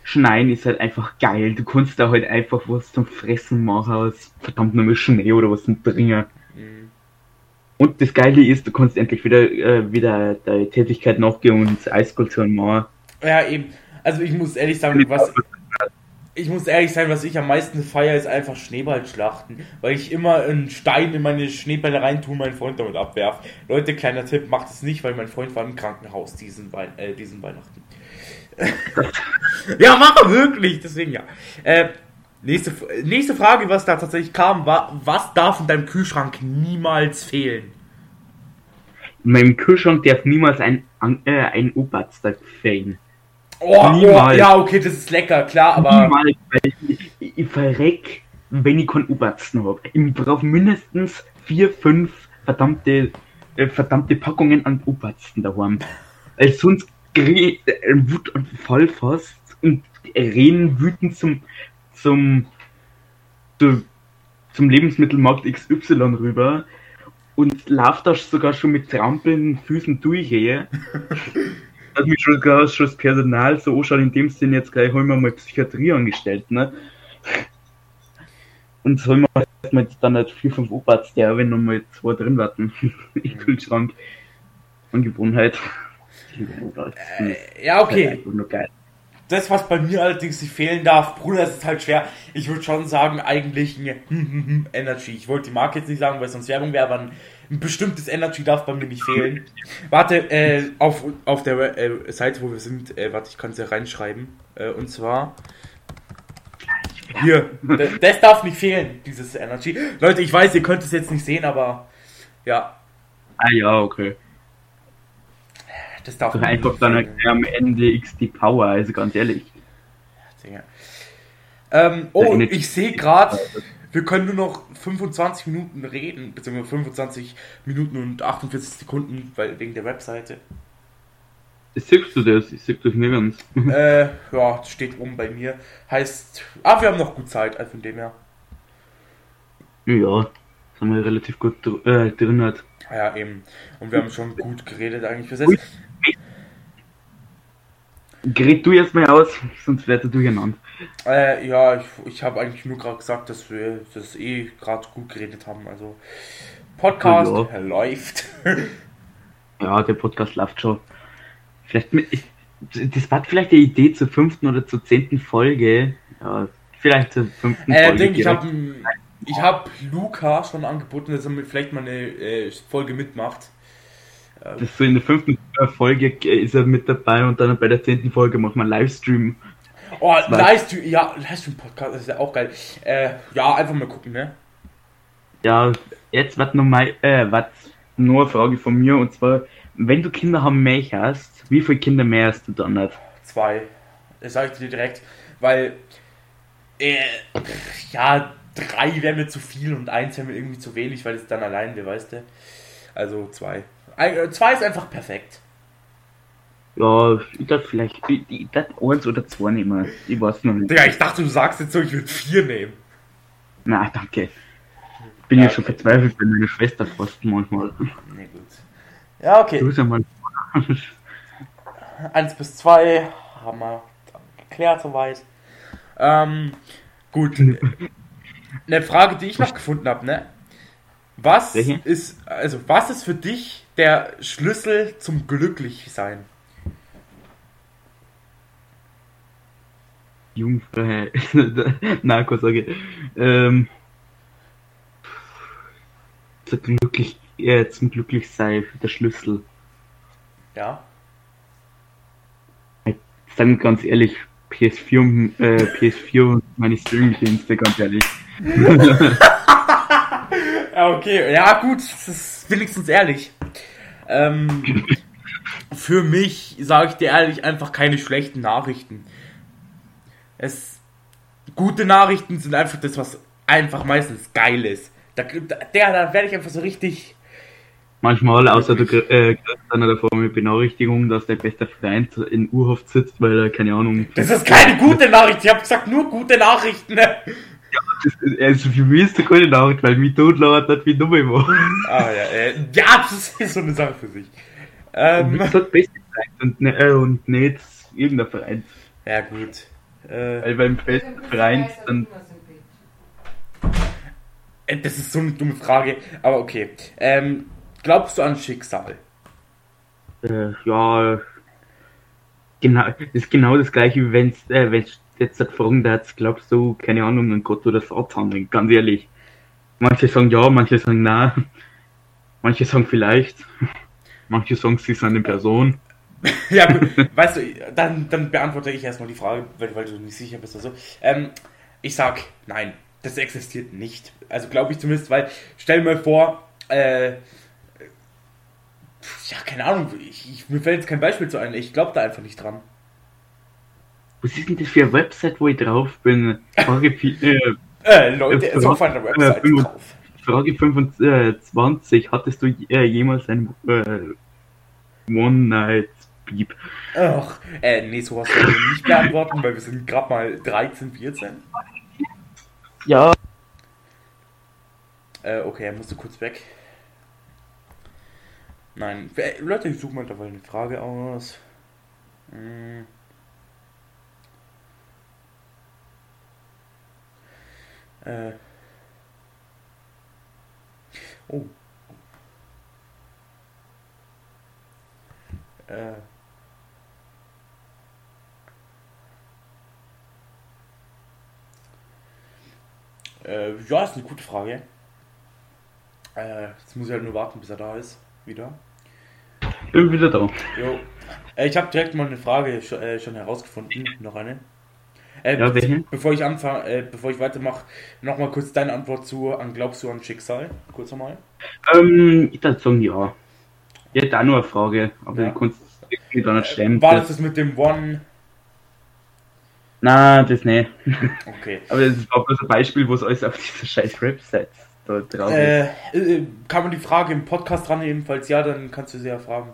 Schneien ist halt einfach geil. Du kannst da halt einfach was zum Fressen machen aus verdammt nochmal Schnee oder was zum Trinken. Mhm. Und das Geile ist, du kannst endlich wieder, äh, wieder deine Tätigkeit nachgehen und Eiskulturen machen. Ja, eben. Also ich muss ehrlich sagen, was ich muss ehrlich sein, was ich am meisten feiere, ist einfach Schneeballschlachten, weil ich immer einen Stein in meine Schneebälle reintue und meinen Freund damit abwerfe. Leute, kleiner Tipp, macht es nicht, weil mein Freund war im Krankenhaus diesen, Wei äh, diesen Weihnachten. ja, mache wirklich, deswegen ja. Äh, nächste, nächste Frage, was da tatsächlich kam, war, was darf in deinem Kühlschrank niemals fehlen? In meinem Kühlschrank darf niemals ein, äh, ein Oberster fehlen. Oh, oh, Niemals. ja, okay, das ist lecker, klar, aber Niemals, weil ich, ich, ich verreck, wenn ich keinen Obersten habe. Ich brauche mindestens vier, fünf verdammte, äh, verdammte Packungen an Obersten daheim. Weil sonst ich einen Wutanfall fast und reden wütend zum, zum, zu, zum Lebensmittelmarkt XY rüber und lauf da sogar schon mit trampelnden Füßen durchgehe. Dass mich schon, sogar schon das Personal so anschaut, in dem Sinn jetzt gleich holen wir mal Psychiatrie angestellt, ne? Und so haben wir erstmal dann halt vier, fünf Oberts, der wenn noch mal zwei drin warten. Im Kühlschrank. Angewohnheit. Ja, okay. Das, was bei mir allerdings nicht fehlen darf, Bruder, das ist halt schwer. Ich würde schon sagen, eigentlich ein Energy. Ich wollte die Marke jetzt nicht sagen, weil es sonst Werbung wäre, aber ein, ein bestimmtes Energy darf bei mir nicht fehlen. Warte, äh, auf, auf der äh, Seite, wo wir sind, äh, warte, ich kann es ja reinschreiben. Äh, und zwar. Hier, das darf nicht fehlen, dieses Energy. Leute, ich weiß, ihr könnt es jetzt nicht sehen, aber ja, Ah ja, okay. Das darf nicht einfach dann halt am Ende XD Power, also ganz ehrlich. Dinge. Ähm, oh, ich sehe gerade, wir können nur noch 25 Minuten reden, beziehungsweise 25 Minuten und 48 Sekunden, weil wegen der Webseite. Siehst du das? Ich sehe das nirgends. äh, ja, steht oben bei mir. Heißt, ah, wir haben noch gut Zeit, also von dem her. Ja, sind wir relativ gut dr äh, drin halt. Ja, eben. Und wir haben schon gut geredet eigentlich bis jetzt. Gerät du erstmal aus, sonst wird er durcheinander. Äh, ja, ich, ich habe eigentlich nur gerade gesagt, dass wir das eh gerade gut geredet haben. Also Podcast Ja. läuft. Ja, der Podcast läuft schon. Vielleicht mit, ich, das war vielleicht die Idee zur fünften oder zur zehnten Folge. Ja, vielleicht zur fünften äh, Folge. denk, ich habe ich hab Luca schon angeboten, dass er mit, vielleicht mal eine äh, Folge mitmacht. Das so in der fünften Folge ist er mit dabei und dann bei der zehnten Folge wir einen Livestream. Oh. Livestream, ja, Livestream-Podcast, das ist ja auch geil. Äh, ja, einfach mal gucken, ne? Ja, jetzt wird noch mal, äh, wird nur eine Frage von mir und zwar, wenn du Kinder haben möchtest, wie viele Kinder mehr hast du dann nicht? Zwei. Das sage ich dir direkt, weil, äh, ja, drei wäre mir zu viel und eins wäre mir irgendwie zu wenig, weil es dann allein wäre, weißt du? Also zwei. Ein, äh, zwei ist einfach perfekt. Ja, ich darf vielleicht, ich, ich darf eins oder zwei nehmen. Ich weiß noch nicht. Digga, ich dachte, du sagst jetzt so, ich würde vier nehmen. Na, danke. Bin Ja, ja, schon okay. verzweifelt bei meiner Schwester fast manchmal. Ne, gut. Ja, okay. Du sag mal. Eins bis zwei haben wir geklärt soweit. Ähm, gut. Eine Frage, die ich noch gefunden habe, ne? Was Welche? ist, also was ist für dich der Schlüssel zum Glücklichsein? Jungfrau. Narko sage ich. Ähm, zum glücklich, äh, zum Glücklichsein der Schlüssel. Ja. Sagen wir ganz ehrlich, PS4 und, äh, PS4 und meine Streamingdienste, ganz ehrlich. Ja, okay. Ja, gut, das ist wenigstens ehrlich. Ähm, für mich, sage ich dir ehrlich, einfach keine schlechten Nachrichten. Es, gute Nachrichten sind einfach das, was einfach meistens geil ist. Da, der, da werde ich einfach so richtig. Manchmal, außer du kriegst äh, kriegst dann davor eine Benachrichtigung, dass dein bester Freund in Urhaft sitzt, weil er, keine Ahnung, Das ist keine gute Nachricht. Ich habe gesagt, nur gute Nachrichten. Also für mich ist das keine Nachricht, weil mich totlaut hat, wie dumm war. Ah, ja, äh, ja, das ist so eine Sache für sich. Ähm, gesagt, beste Freund und, ne, äh, und nicht irgendein Freund. ja, gut. Äh, Weil beim besten Freund dann. Äh, Das ist so eine dumme Frage, aber okay. Ähm, glaubst du an Schicksal? Äh, ja. Genau, das ist genau das gleiche, wie wenn's, äh, wenn's jetzt halt fragen darfst, glaubst du, keine Ahnung, an Gott oder Satan, ganz ehrlich. Manche sagen ja, manche sagen nein. Manche sagen vielleicht. Manche sagen, sie sind eine Person. ja, gut, weißt du, dann, dann beantworte ich erstmal die Frage, weil, weil du nicht sicher bist oder so. Ähm, ich sag, nein, das existiert nicht. Also glaube ich zumindest, weil, stell mir vor, äh, ja, keine Ahnung, ich, ich, mir fällt jetzt kein Beispiel zu ein, ich glaube da einfach nicht dran. Was ist denn das für eine Website, wo ich drauf bin? Frage, vi- äh, Äh, Leute, Äh, ist auf einer Website äh, drauf. Frage 25. Hattest du äh, jemals ein äh, One-Night-Beep? Ach, äh, nee, sowas können wir nicht beantworten, weil wir sind gerade mal 13, 14. Ja. Äh, okay, er musste kurz weg. Nein, äh, Leute, ich suche mal dabei eine Frage aus. Hm. Äh. Oh. Äh. Äh, ja, ist eine gute Frage. Äh, jetzt muss ich halt nur warten, bis er da ist. Wieder. Bin wieder da. Jo. Äh, ich habe direkt mal eine Frage äh, schon herausgefunden. Noch eine. Äh, Ja? Bevor ich anfange, äh, bevor ich weitermache, nochmal kurz deine Antwort zu an Glaubst du an Schicksal? Kurz nochmal. Ähm, ich würde sagen, ja. Ich hätte auch noch eine Frage, aber Ja. die kannst du irgendwie da nicht stellen. War das das mit dem One? Nein, das nicht. Okay. Aber das war bloß ein Beispiel, wo es alles auf dieser scheiß Website da drauf ist. Äh, äh, kann man die Frage im Podcast dran nehmen? Falls ja, dann kannst du sie ja fragen.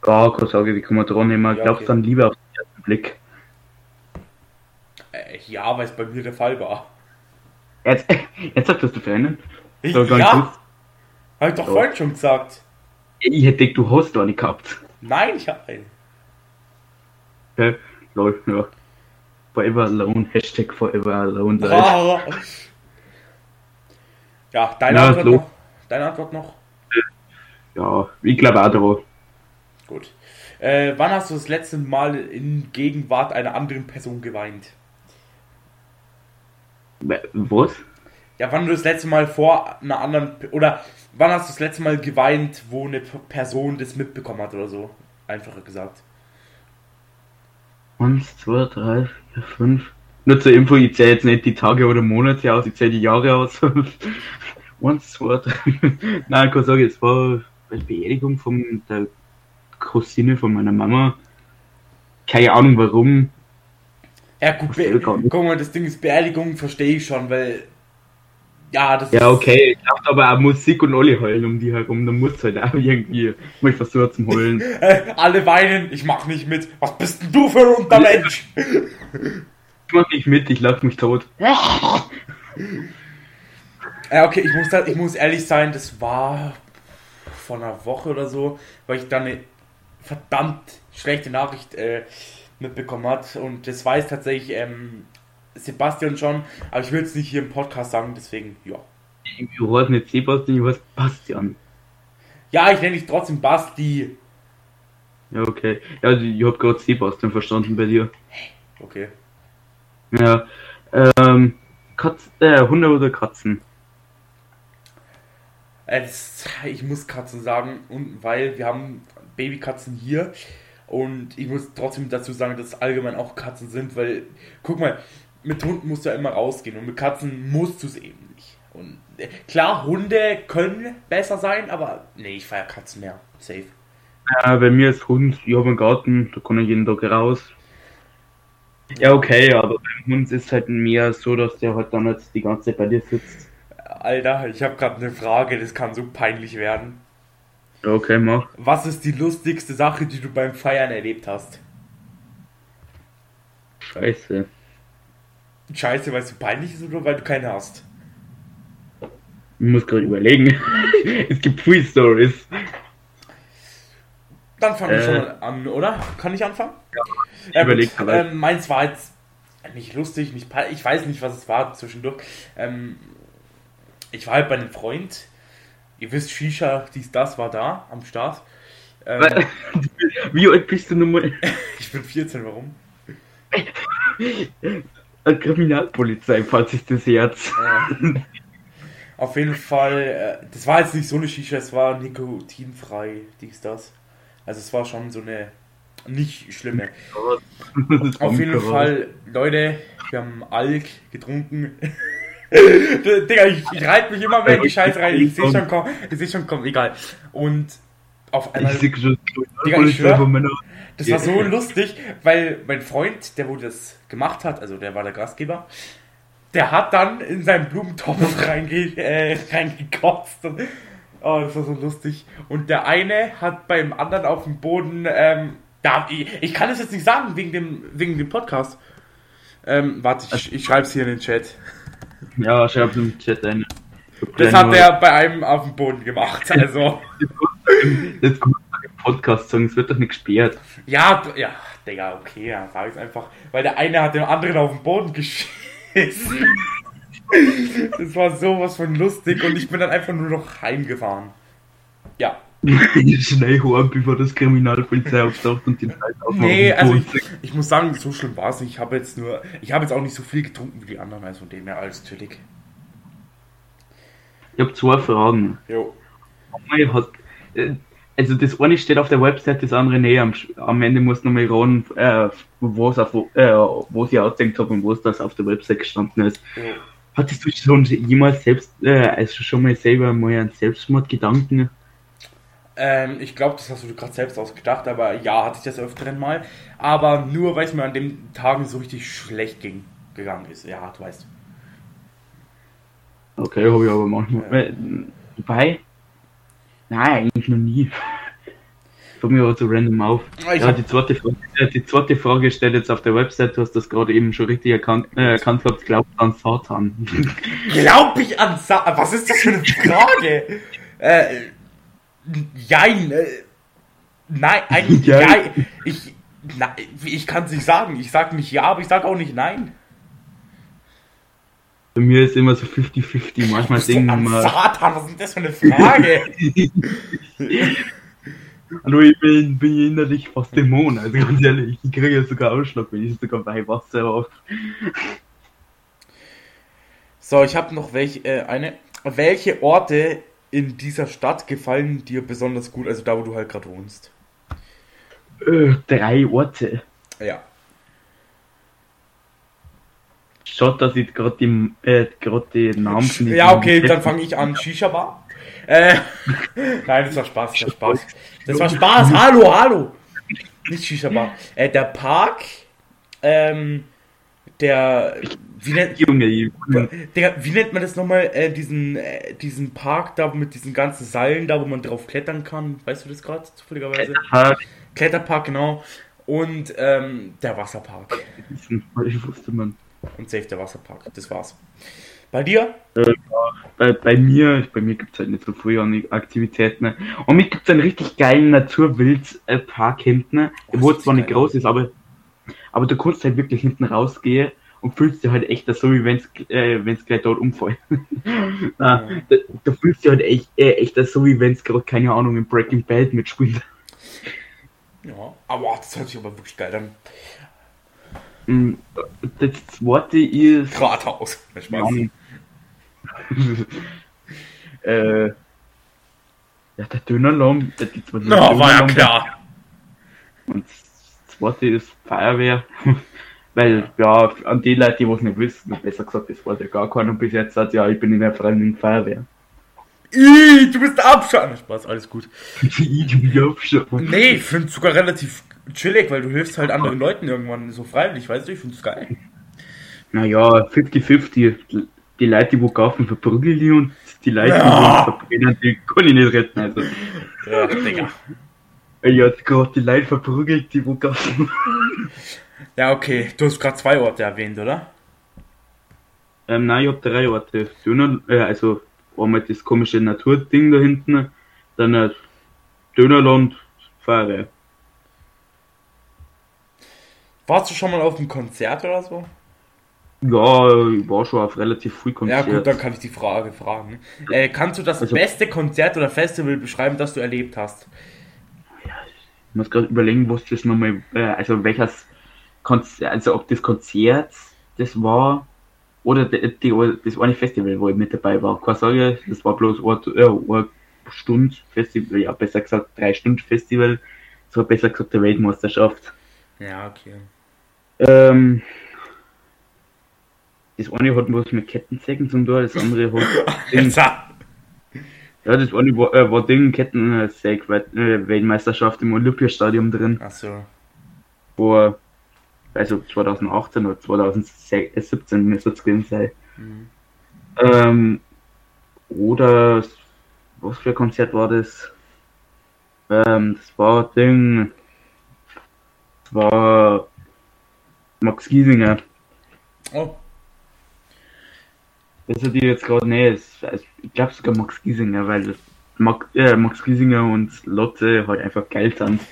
Gar keine Sorge, wie kann man dran nehmen? Ja, Glaubst okay. dann lieber auf den ersten Blick. Äh, ja, weil es bei mir der Fall war. Jetzt, jetzt sagst du, du Freundin? Ich, So, ja, kurz. Hab ich doch Ja. vorhin schon gesagt. Ich hätte gedacht, du hast eine gehabt. Nein, ich habe eine. Okay, lol, ja. Forever alone, Hashtag forever alone. Leute. Ah. Ja, deine Ja, Antwort noch. Deine Antwort noch. Ja, ich glaube auch daran. Gut. Äh, wann hast du das letzte Mal in Gegenwart einer anderen Person geweint? Was? Ja, wann du das letzte Mal vor einer anderen oder wann hast du das letzte Mal geweint, wo eine Person das mitbekommen hat oder so? Einfacher gesagt. Eins, zwei, drei, vier, fünf. Nur zur Info, ich zähle jetzt nicht die Tage oder Monate aus, ich zähle die Jahre aus. Eins, zwei, drei. Nein, ich kann sagen, es war bei der Beerdigung von der Cousine von meiner Mama. Keine Ahnung warum. Ja, gut, Be guck mal, das Ding ist Beerdigung, verstehe ich schon, weil. Ja, das Ja, okay, ich dachte aber auch Musik und alle heulen um die herum, dann muss halt auch irgendwie mal versuchen zum Heulen. Äh, alle weinen, ich mach nicht mit. Was bist denn du für ein Untermensch? Ich mach nicht mit, ich lach mich tot. Ja, okay, ich muss, da, ich muss ehrlich sein, das war vor einer Woche oder so, weil ich dann eine verdammt schlechte Nachricht äh, mitbekommen hat und das weiß tatsächlich ähm, Sebastian schon, aber ich will es nicht hier im Podcast sagen, deswegen, ja. Ich heiße nicht Sebastian, ich heiße Bastian. Ja, ich nenne dich trotzdem Basti. Ja, okay. Ja, ich hab gerade Sebastian verstanden bei dir. Okay. Ja. Ähm, Katz, äh, Hunde oder Katzen? Äh, ich muss Katzen sagen, und weil wir haben Babykatzen hier und ich muss trotzdem dazu sagen, dass allgemein auch Katzen sind, weil, guck mal, mit Hunden musst du ja immer rausgehen und mit Katzen musst du es eben nicht. Und äh, klar, Hunde können besser sein, aber nee, ich feiere Katzen mehr. Safe. Ja, bei mir ist Hund, ich habe einen Garten, da kann ich jeden Tag raus. Ja, okay, aber beim Hund ist halt mehr so, dass der halt dann jetzt die ganze Zeit bei dir sitzt. Alter, ich habe gerade eine Frage, das kann so peinlich werden. Ja, okay, mach. Was ist die lustigste Sache, die du beim Feiern erlebt hast? Scheiße. Scheiße, weil es so peinlich ist oder weil du keine hast? Ich muss gerade überlegen. es gibt viele Stories. Dann fangen wir Äh. schon mal an, oder? Kann ich anfangen? Ich überleg gut, dabei. ähm, Meins war jetzt nicht lustig, nicht pein- ich weiß nicht, was es war zwischendurch. Ähm, ich war halt bei einem Freund. Ihr wisst, Shisha, dies, das war da am Start. Ähm, Wie alt bist du nochmal? ich bin 14, warum? Kriminalpolizei, falls es das Herz. Äh, auf jeden Fall, äh, das war jetzt nicht so eine Shisha, es war nikotinfrei, dies, das. Also es war schon so eine nicht schlimme. Auf jeden Fall, Leute, wir haben Alk getrunken. Digga, ich, ich reite mich immer mehr in die Scheiße rein. Ich sehe schon, komm, ich sehe schon, komm, egal. Und auf einmal, Ich sehe schon Digga, ich schwör. das war so lustig, weil mein Freund, der wo das gemacht hat, also der war der Gastgeber, der hat dann in seinen Blumentopf reinge äh, reingekotzt. Und, oh, das war so lustig. Und der eine hat beim anderen auf dem Boden, ähm, da, ich, ich kann es jetzt nicht sagen, wegen dem, wegen dem Podcast. Ähm, warte, ich, ich schreibe es hier in den Chat. Ja, schreib im Chat ein. Das hat er bei einem auf dem Boden gemacht. Also, Jetzt kommt im Podcast sagen, es wird doch nicht gesperrt. ja, ja, Digga, okay, ja, sag ich's einfach. Weil der eine hat den anderen auf den Boden geschissen. Das war sowas von lustig und ich bin dann einfach nur noch heimgefahren. Ja. Schnell hoch, bevor das Kriminalpolizei auftaucht und den Scheiß aufmacht. Nee, also ich, ich muss sagen, so schlimm war es nicht. Ich habe jetzt nur, ich habe jetzt auch nicht so viel getrunken wie die anderen, also von dem her alles chillig. Ich habe zwei Fragen. Jo. Hat, äh, also das eine steht auf der Website, das andere näher. Am, am Ende muss noch mal ran, äh, was auf, äh, wo ich ausdenkt habe und was das auf der Website gestanden ist. jo. Hattest du schon jemals selbst, äh, also schon mal selber mal einen Selbstmordgedanken? Ähm, ich glaube, das hast du gerade selbst ausgedacht, aber ja, hatte ich das öfteren mal. Aber nur, weil es mir an den Tagen so richtig schlecht ging, gegangen ist. Ja, du weißt. Okay, habe ich aber manchmal. Ja. Wobei? Nein, eigentlich noch nie. Fällt mir aber so random auf. Ich ja, die zweite, Frage, äh, die zweite Frage steht jetzt auf der Website, du hast das gerade eben schon richtig erkannt, äh, erkannt gehabt, glaubt an Satan. Glaub ich an Sa Was ist das für eine Frage? Äh, jein. Äh, nein, eigentlich Jein. ja. Ich, nein, ich kann es nicht sagen. Ich sag nicht ja, aber ich sag auch nicht nein. Bei mir ist immer so 50-50. Manchmal denken wir. Satan, was ist denn das für eine Frage? Hallo, ich bin, bin innerlich fast Dämon. Also ganz ehrlich, ich kriege ja sogar Ausschlag, wenn ich sogar bei Wasser auf. so, ich habe noch welche, äh, eine. Welche Orte in dieser Stadt gefallen dir besonders gut? Also da, wo du halt gerade wohnst. Äh, drei Orte. Ja. Schaut, dass ich gerade die, äh, grad die Namen von Ja, okay, dann fange ich an. Shisha Bar. Äh, nein, das war Spaß, das war Spaß. Das war Spaß, hallo, hallo. Nicht Shisha Bar. Äh, der Park, ähm, der, wie nennt, Junge, Digga, wie nennt man das nochmal, äh, diesen, äh, diesen Park da mit diesen ganzen Seilen da, wo man drauf klettern kann? Weißt du das gerade zufälligerweise? Ah, Kletterpark, genau. Und, ähm, der Wasserpark. ich wusste man. Und safe der Wasserpark. Das war's. Bei dir? Bei, bei mir, bei mir gibt es halt nicht so viele an Aktivitäten. ne? Und mir gibt es einen richtig geilen Naturwildpark hinten, ne? Oh, wo zwar nicht geil. groß ist, aber, aber du kannst halt wirklich hinten rausgehen und fühlst dich halt echt so, wie wenn es äh, wenn's gleich dort umfällt. Na, da, da fühlst dich halt echt, äh, echt so, wie wenn es gerade, keine Ahnung, in Breaking Bad mitspielt. Ja. Aber das hört sich aber wirklich geil an. Mm, Das zweite ist. Rathaus. Spaß. äh, ja, der Dönerlaum, der zweite Na, war ja klar. Und zweite ist Feuerwehr. Weil, ja, an die Leute, die es nicht wissen, besser gesagt, das weiß ja gar keiner bis jetzt, hat ja, ich bin in der Freiwilligen Feuerwehr. Ih, du bist abschauen. Spaß, alles gut. ich bin schon. Nee, ich finde es sogar relativ chillig, weil du hilfst halt anderen Leuten irgendwann so freiwillig, weißt du? Ich finde es geil. Naja, 50-50. Die Leute, die kaufen, verprügeln die und die Leute, Ja. die verbrennen, die kann ich nicht retten. Also, Ja, Digga. Ich hat gerade die Leute verprügelt, die wo. Ja, okay. Du hast gerade zwei Orte erwähnt, oder? Ähm, nein, ich hab drei Orte. Döner, äh, also einmal das komische Naturding da hinten, dann äh, Dönerland, Feuerwehr. Warst du schon mal auf einem Konzert oder so? Ja, ich war schon auf relativ Ja Konzert. gut, dann kann ich die Frage fragen. Äh, kannst du das Also- beste Konzert oder Festival beschreiben, das du erlebt hast? Ich muss gerade überlegen, was das nochmal, äh, also welches Konzert, also ob das Konzert das war oder die, die, das eine Festival, wo ich mit dabei war. Keine Sorge, das war bloß ein, äh, ein Stund Festival, ja besser gesagt drei Stunden Festival, so besser gesagt der Weltmeisterschaft. Ja, okay. Ähm, das eine hat was mit Kettensägen zum Tor, das andere hat ja das war, äh, war Ding Kettensäg äh, Weltmeisterschaft im Olympiastadion drin. Achso. vor, also 2018 oder 2017 müsste es gewesen sein. Mhm. Ähm, oder was für ein Konzert war das? Ähm, das war Ding. Das war Max Giesinger. Oh, Das hat die jetzt gerade nicht. Also, ich glaube sogar Max Giesinger, weil Max, äh, Max Giesinger und Lotte halt einfach geil sind na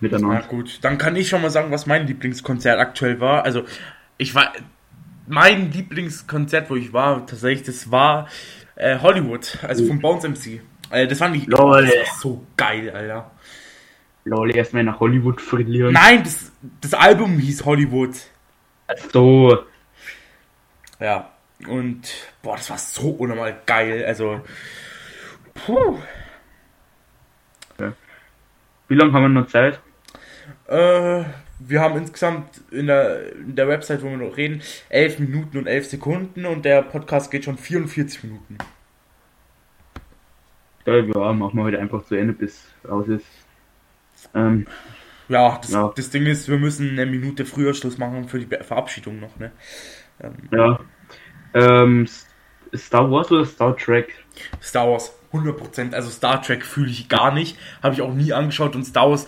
miteinander. gut. Dann kann ich schon mal sagen, was mein Lieblingskonzert aktuell war. Also, ich war. Mein Lieblingskonzert, wo ich war, tatsächlich, das war äh, Hollywood, also von Bones MC. Äh, das fand ich Lol. das so geil, Alter. Lol, erstmal nach Hollywood verlieren. Nein, das, das Album hieß Hollywood. So, Ja. Und boah, das war so unnormal geil. Also. Puh. wie lange haben wir noch Zeit? Äh, wir haben insgesamt in der, in der Website, wo wir noch reden, 11 Minuten und 11 Sekunden und der Podcast geht schon 44 Minuten. Ja, ja, machen wir heute einfach zu Ende, bis raus ist. Ähm, Ja, das, Ja. das Ding ist, wir müssen eine Minute früher Schluss machen für die Verabschiedung noch, ne? Ähm, ja. Ähm, Star Wars oder Star Trek? Star Wars, 100%. Also Star Trek fühle ich gar nicht. Habe ich auch nie angeschaut und Star Wars.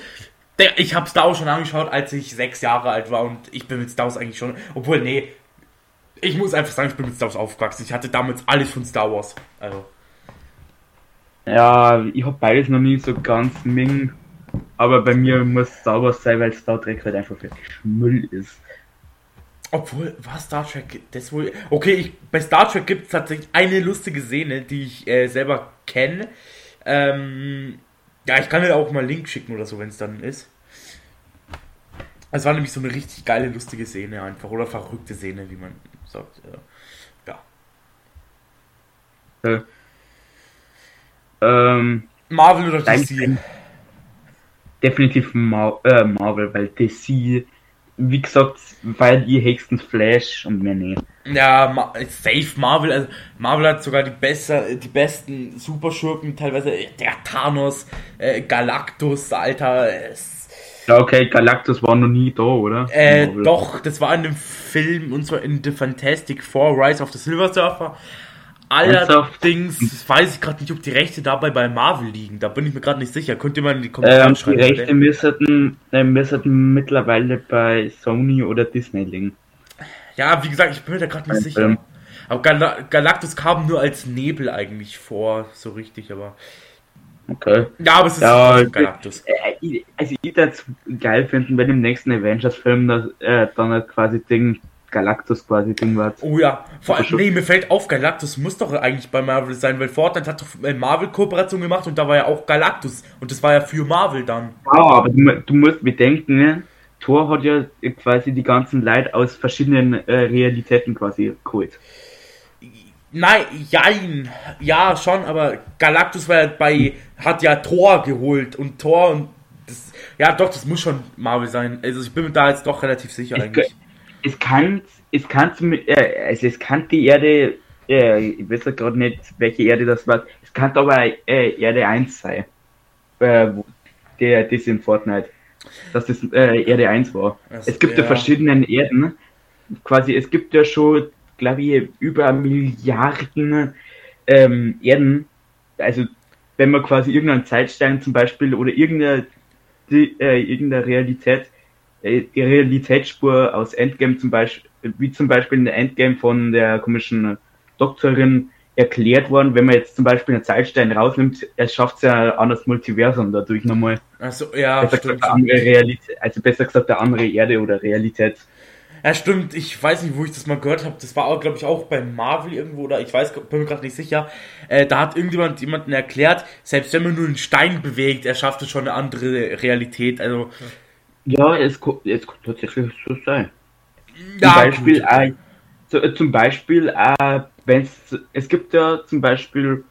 Ich habe Star Wars schon angeschaut, als ich sechs Jahre alt war und ich bin mit Star Wars eigentlich schon. Obwohl, nee. Ich muss einfach sagen, ich bin mit Star Wars aufgewachsen. Ich hatte damals alles von Star Wars. Also. Ja, ich habe beides noch nie so ganz mengen. Aber bei mir muss Star Wars sein, weil Star Trek halt einfach wirklich Müll ist. Obwohl, war Star Trek das wohl. Okay, ich, bei Star Trek gibt es tatsächlich eine lustige Szene, die ich äh, selber kenne. Ähm, ja, ich kann dir auch mal einen Link schicken oder so, wenn es dann ist. Es war nämlich so eine richtig geile, lustige Szene einfach. Oder verrückte Szene, wie man sagt. Ja. Äh, ähm, Marvel oder DC? definitiv Mar äh, Marvel, weil DC, wie gesagt, war die höchstens Flash und mehr nicht. Ja, Ma safe Marvel. Also Marvel hat sogar die, besser, die besten Superschurken, teilweise äh, der Thanos, äh, Galactus, Alter. Es, Ja, okay, Galactus war noch nie da, oder? äh, doch, das war in dem Film, und zwar in The Fantastic Four, Rise of the Silver Surfer. Allerdings weiß ich gerade nicht, ob die Rechte dabei bei Marvel liegen. Da bin ich mir gerade nicht sicher. Könnt ihr mal in die Kommentare Ähm, die schreiben. Rechte bitte? müssten, äh, müssten mittlerweile bei Sony oder Disney liegen. Ja, wie gesagt, ich bin mir da gerade nicht sicher. Aber Gal Galactus kam nur als Nebel eigentlich vor, so richtig, aber. Okay. Ja, aber es ist Ja, trotzdem Galactus. Äh, ich- also ich würde es geil finden, wenn im nächsten Avengers-Film das, äh, dann halt quasi Ding, Galactus quasi Ding wird. Oh ja, vor allem, schon. nee, mir fällt auf, Galactus muss doch eigentlich bei Marvel sein, weil Fortnite hat doch eine Marvel-Kooperation gemacht und da war ja auch Galactus und das war ja für Marvel dann. Ja, aber du, du musst bedenken, ne? Thor hat ja quasi die ganzen Leute aus verschiedenen äh, Realitäten quasi geholt. Nein, jein, ja, schon, aber Galactus war ja bei, hat ja Thor geholt und Thor und das, ja doch, das muss schon Marvel sein. Also ich bin mir da jetzt doch relativ sicher Ich eigentlich. Es kann, es kann, äh, also es kann die Erde, äh, ich weiß ja gerade nicht, welche Erde das war, es kann aber äh, Erde 1 sein, äh, der, das in Fortnite, dass das äh, Erde 1 war. Also, es gibt ja. ja. verschiedene Erden, quasi, es gibt ja schon, glaube ich, über Milliarden ähm, Erden, also wenn man quasi irgendeinen Zeitstein zum Beispiel oder irgendeine, die, äh, irgendeine Realität, die Realitätsspur aus Endgame zum Beispiel, wie zum Beispiel in der Endgame von der komischen Doktorin erklärt worden, wenn man jetzt zum Beispiel einen Zeitstein rausnimmt, er schafft es ja an das Multiversum dadurch nochmal. Also, ja, Besser stimmt. gesagt, andere Realität, also besser gesagt, eine andere Erde oder Realität. Ja, stimmt. Ich weiß nicht, wo ich das mal gehört habe. Das war auch, glaube ich, auch bei Marvel irgendwo oder ich weiß, bin mir gerade nicht sicher. Äh, da hat irgendjemand jemanden erklärt, selbst wenn man nur einen Stein bewegt, er schafft es schon eine andere Realität. Also, Ja, es, es kann tatsächlich so sein. Zum ja, Beispiel, gut. äh, zum Beispiel, äh, wenn es gibt ja zum Beispiel,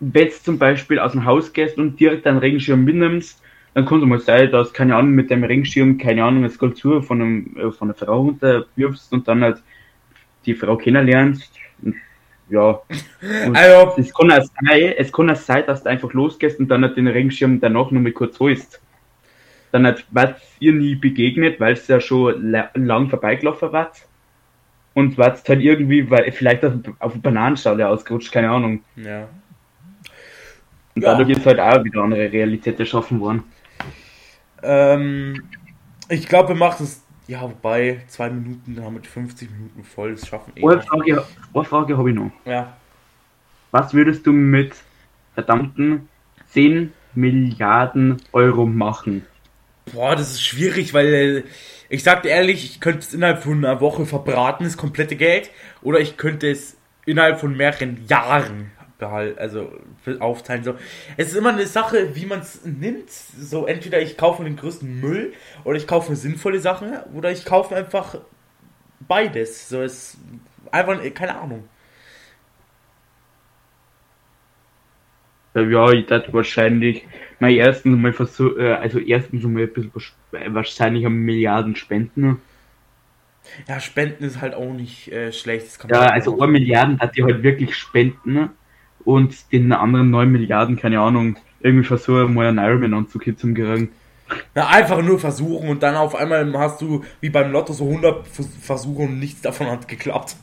wenn zum Beispiel aus dem Haus gehst und direkt einen Regenschirm mitnimmst, dann kann es mal sein, dass, keine Ahnung, mit dem Regenschirm, keine Ahnung, eine Skulptur von, einem, äh, von einer Frau runterwirfst und dann halt die Frau kennenlernst. Und, ja. Und Also, es kann auch sein, es kann auch sein, dass du einfach losgehst und dann halt den Regenschirm danach noch mal kurz holst. Dann halt wird ihr nie begegnet, weil es ja schon la lang vorbeigelaufen war. Und warst halt irgendwie, weil vielleicht auf, auf eine Bananenschale ausgerutscht, keine Ahnung. ja. Und Ja. dadurch ist halt auch wieder andere Realität erschaffen worden. Ähm, ich glaube, wir machen es. Ja, wobei, zwei Minuten, dann haben wir 50 Minuten voll, das schaffen eh. Eine. Frage, eine Frage habe ich noch. Ja. Was würdest du mit verdammten 10 Milliarden Euro machen? Boah, das ist schwierig, weil äh, ich sag dir ehrlich, ich könnte es innerhalb von einer Woche verbraten, das komplette Geld, oder ich könnte es innerhalb von mehreren Jahren behalten, also aufteilen. So, es ist immer eine Sache, wie man es nimmt. So entweder ich kaufe den größten Müll oder ich kaufe sinnvolle Sachen oder ich kaufe einfach beides. So ist einfach äh, keine Ahnung. Ja, ich dachte wahrscheinlich, mein erstens mal versuch, äh, also erstens mal ein bisschen äh, wahrscheinlich eine Milliarden spenden. Ja, Spenden ist halt auch nicht äh, schlecht. Ja, also machen. eine Milliarden hat die halt wirklich spenden und den anderen 9 Milliarden, keine Ahnung, irgendwie versuchen mal einen Ironman-Anzug hier zum kriegen. Na, einfach nur versuchen und dann auf einmal hast du wie beim Lotto so 100 Vers- Versuche und nichts davon hat geklappt.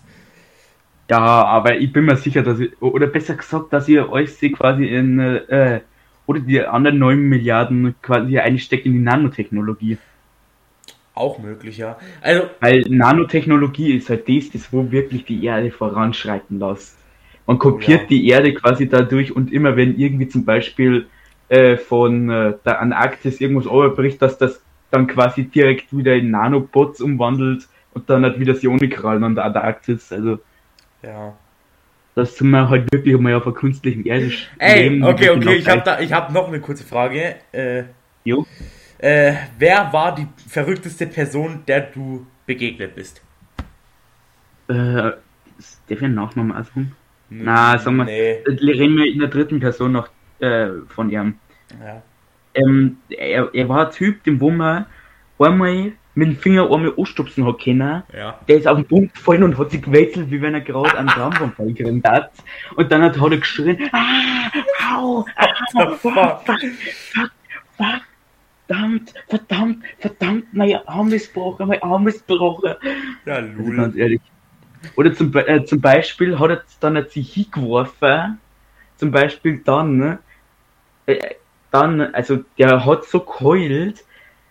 Ja, aber ich bin mir sicher, dass ich, oder besser gesagt, dass ihr euch sie quasi in, äh, oder die anderen 9 Milliarden quasi einsteckt in die Nanotechnologie. Auch möglich, ja. Also, Weil Nanotechnologie ist halt das, das wo wirklich die Erde voranschreiten lässt. Man kopiert Ja. die Erde quasi dadurch und immer wenn irgendwie zum Beispiel äh, von äh, der Antarktis irgendwas überbricht, dass das dann quasi direkt wieder in Nanobots umwandelt und dann hat wieder Sionikrallen an der Antarktis. Also Ja. Das sind wir halt wirklich mal auf einer künstlichen Erde Ey, leben, okay, okay, ich habe da, ich habe noch eine kurze Frage. Äh, Jo. äh, wer war die verrückteste Person, der du begegnet bist? Äh, ist der für ein Nachname auch so? Na, sag mal, Nee. äh, reden wir in der dritten Person noch äh, von ihm. Ja. Ähm, er, er war ein Typ, den wo man einmal mit dem Finger einmal anstupsen hat können. Ja. Der ist auf den Boden gefallen und hat sich gewechselt, wie wenn er gerade einen Traumvampir gekriegt hat. Und dann hat, hat er geschrien, ah, au, au, fuck? fuck, fuck, fuck, verdammt, verdammt, verdammt, mein Arm ist gebrochen, mein Arm ist gebrochen. Ja, Also Lul. ganz ehrlich. Oder zum, äh, zum Beispiel hat er dann hat sich hingeworfen, zum Beispiel dann, ne, äh, dann, also der hat so geheult,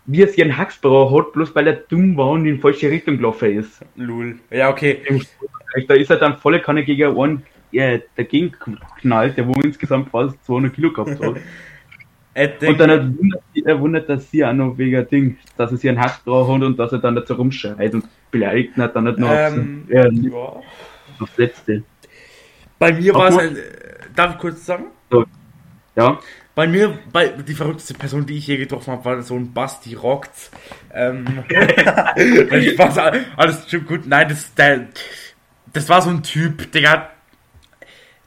wie er sich einen Hacksbrauch hat, bloß weil er dumm war und in die falsche Richtung gelaufen ist. Lul. Ja, okay. Da ist er dann volle Kanne gegen einen äh, dagegen geknallt, der wo insgesamt fast 200 Kilo gehabt hat. Äh, Und dann hat wundert, er wundert dass sie auch noch wegen Ding, dass er sich einen Hacksbrauch hat und dass er dann dazu rumschreit und beleidigt hat dann nicht noch ähm, aufs, äh, ja. aufs Letzte. Bei mir war es ein, äh, darf ich kurz sagen? Ja, Bei mir, bei, die verrückteste Person, die ich je getroffen habe, war so ein Basti Rockt. Ähm, Spaß, alles schon gut. Nein, das, der, das war so ein Typ, Digga.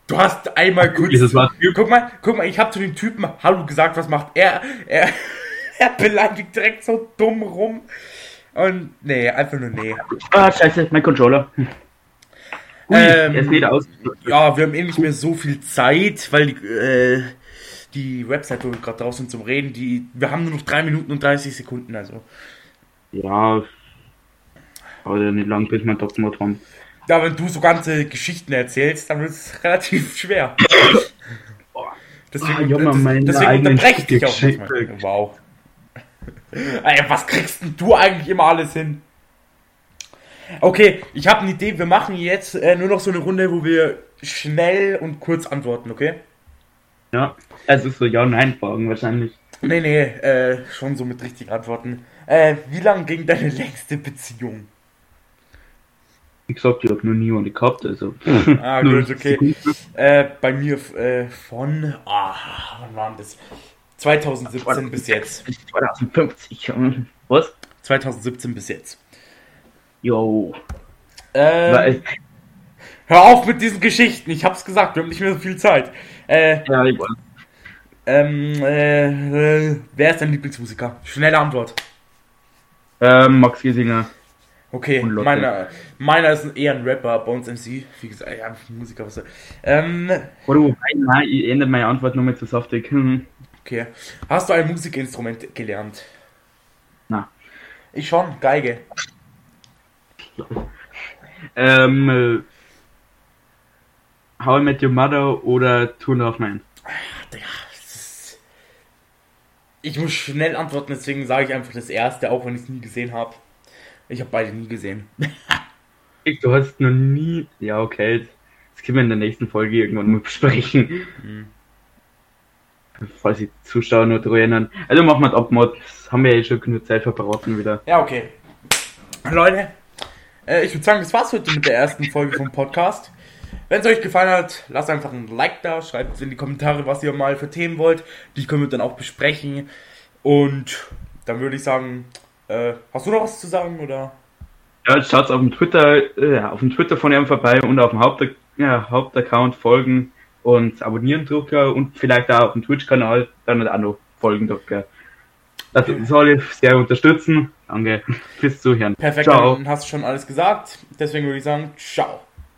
Du hast einmal kurz. Das war ein Typ. Guck mal, guck mal, ich habe zu dem Typen Hallo gesagt, was macht er? Er, er beleidigt direkt so dumm rum. Und nee, einfach nur nee. Ah, scheiße, mein Controller. Ui, Ähm, ist aus. Ja, wir haben eh nicht mehr so viel Zeit, weil die, äh, die Website, wo wir gerade draußen sind zum Reden, die, wir haben nur noch 3 Minuten und 30 Sekunden, also. Ja, aber ja nicht lang, bis mein Doktor dran. Ja, wenn du so ganze Geschichten erzählst, dann wird es relativ schwer. Deswegen, Ah, mal das- meine deswegen unterbreche ich dich auch manchmal. Wow. Ey, was kriegst denn du eigentlich immer alles hin? Okay, ich habe eine Idee. Wir machen jetzt äh, nur noch so eine Runde, wo wir schnell und kurz antworten, okay? Ja, also so Ja-Nein-Fragen wahrscheinlich. Nee, nee, äh, schon so mit richtigen Antworten. Äh, wie lang ging deine längste Beziehung? Wie gesagt, ich habe noch nie eine gehabt, also. Ah, gut, okay. Äh, bei mir äh, von, ah, wann war denn das? 2017 bis jetzt. 2050. ähm, Was? 2017 bis jetzt. Jo. Ähm, Weil- hör auf mit diesen Geschichten, ich hab's gesagt, wir haben nicht mehr so viel Zeit. Äh, Ja, weiß. ähm, äh, äh, wer ist dein Lieblingsmusiker? Schnelle Antwort. Ähm, Max Giesinger. Okay, meiner, meiner ist eher ein Rapper, Bones MC. Wie gesagt, ja, Musiker, was. Ähm, Oder wobei, nein, ich ändere meine Antwort nochmal zu saftig. Hm. okay. Hast du ein Musikinstrument gelernt? Na. Ich schon, Geige. Ähm, äh, How I Met Your Mother oder Two and a Half Men? Das Ich muss schnell antworten, deswegen sage ich einfach das erste, auch wenn ich es nie gesehen habe. Ich habe beide nie gesehen. Ich, du hast noch nie. Ja, okay. Das können wir in der nächsten Folge irgendwann mal besprechen. Hm. Falls die Zuschauer nur dran erinnern. Also machen wir es ab, Mod. Das haben wir ja eh schon genug Zeit verbraten wieder. Ja, okay. Leute, äh, ich würde sagen, das war's heute mit der ersten Folge vom Podcast. Wenn es euch gefallen hat, lasst einfach ein Like da, schreibt in die Kommentare, was ihr mal für Themen wollt. Die können wir dann auch besprechen. Und dann würde ich sagen, äh, hast du noch was zu sagen oder? Ja, schaut auf dem Twitter, äh, auf dem Twitter von ihm vorbei und auf dem Haupt, ja, Hauptaccount folgen und abonnieren drücken und vielleicht auch auf dem Twitch-Kanal dann auch noch folgen drücken. Das soll ich sehr unterstützen. Danke fürs Zuhören. Perfekt, Ciao. dann hast du schon alles gesagt. Deswegen würde ich sagen, ciao.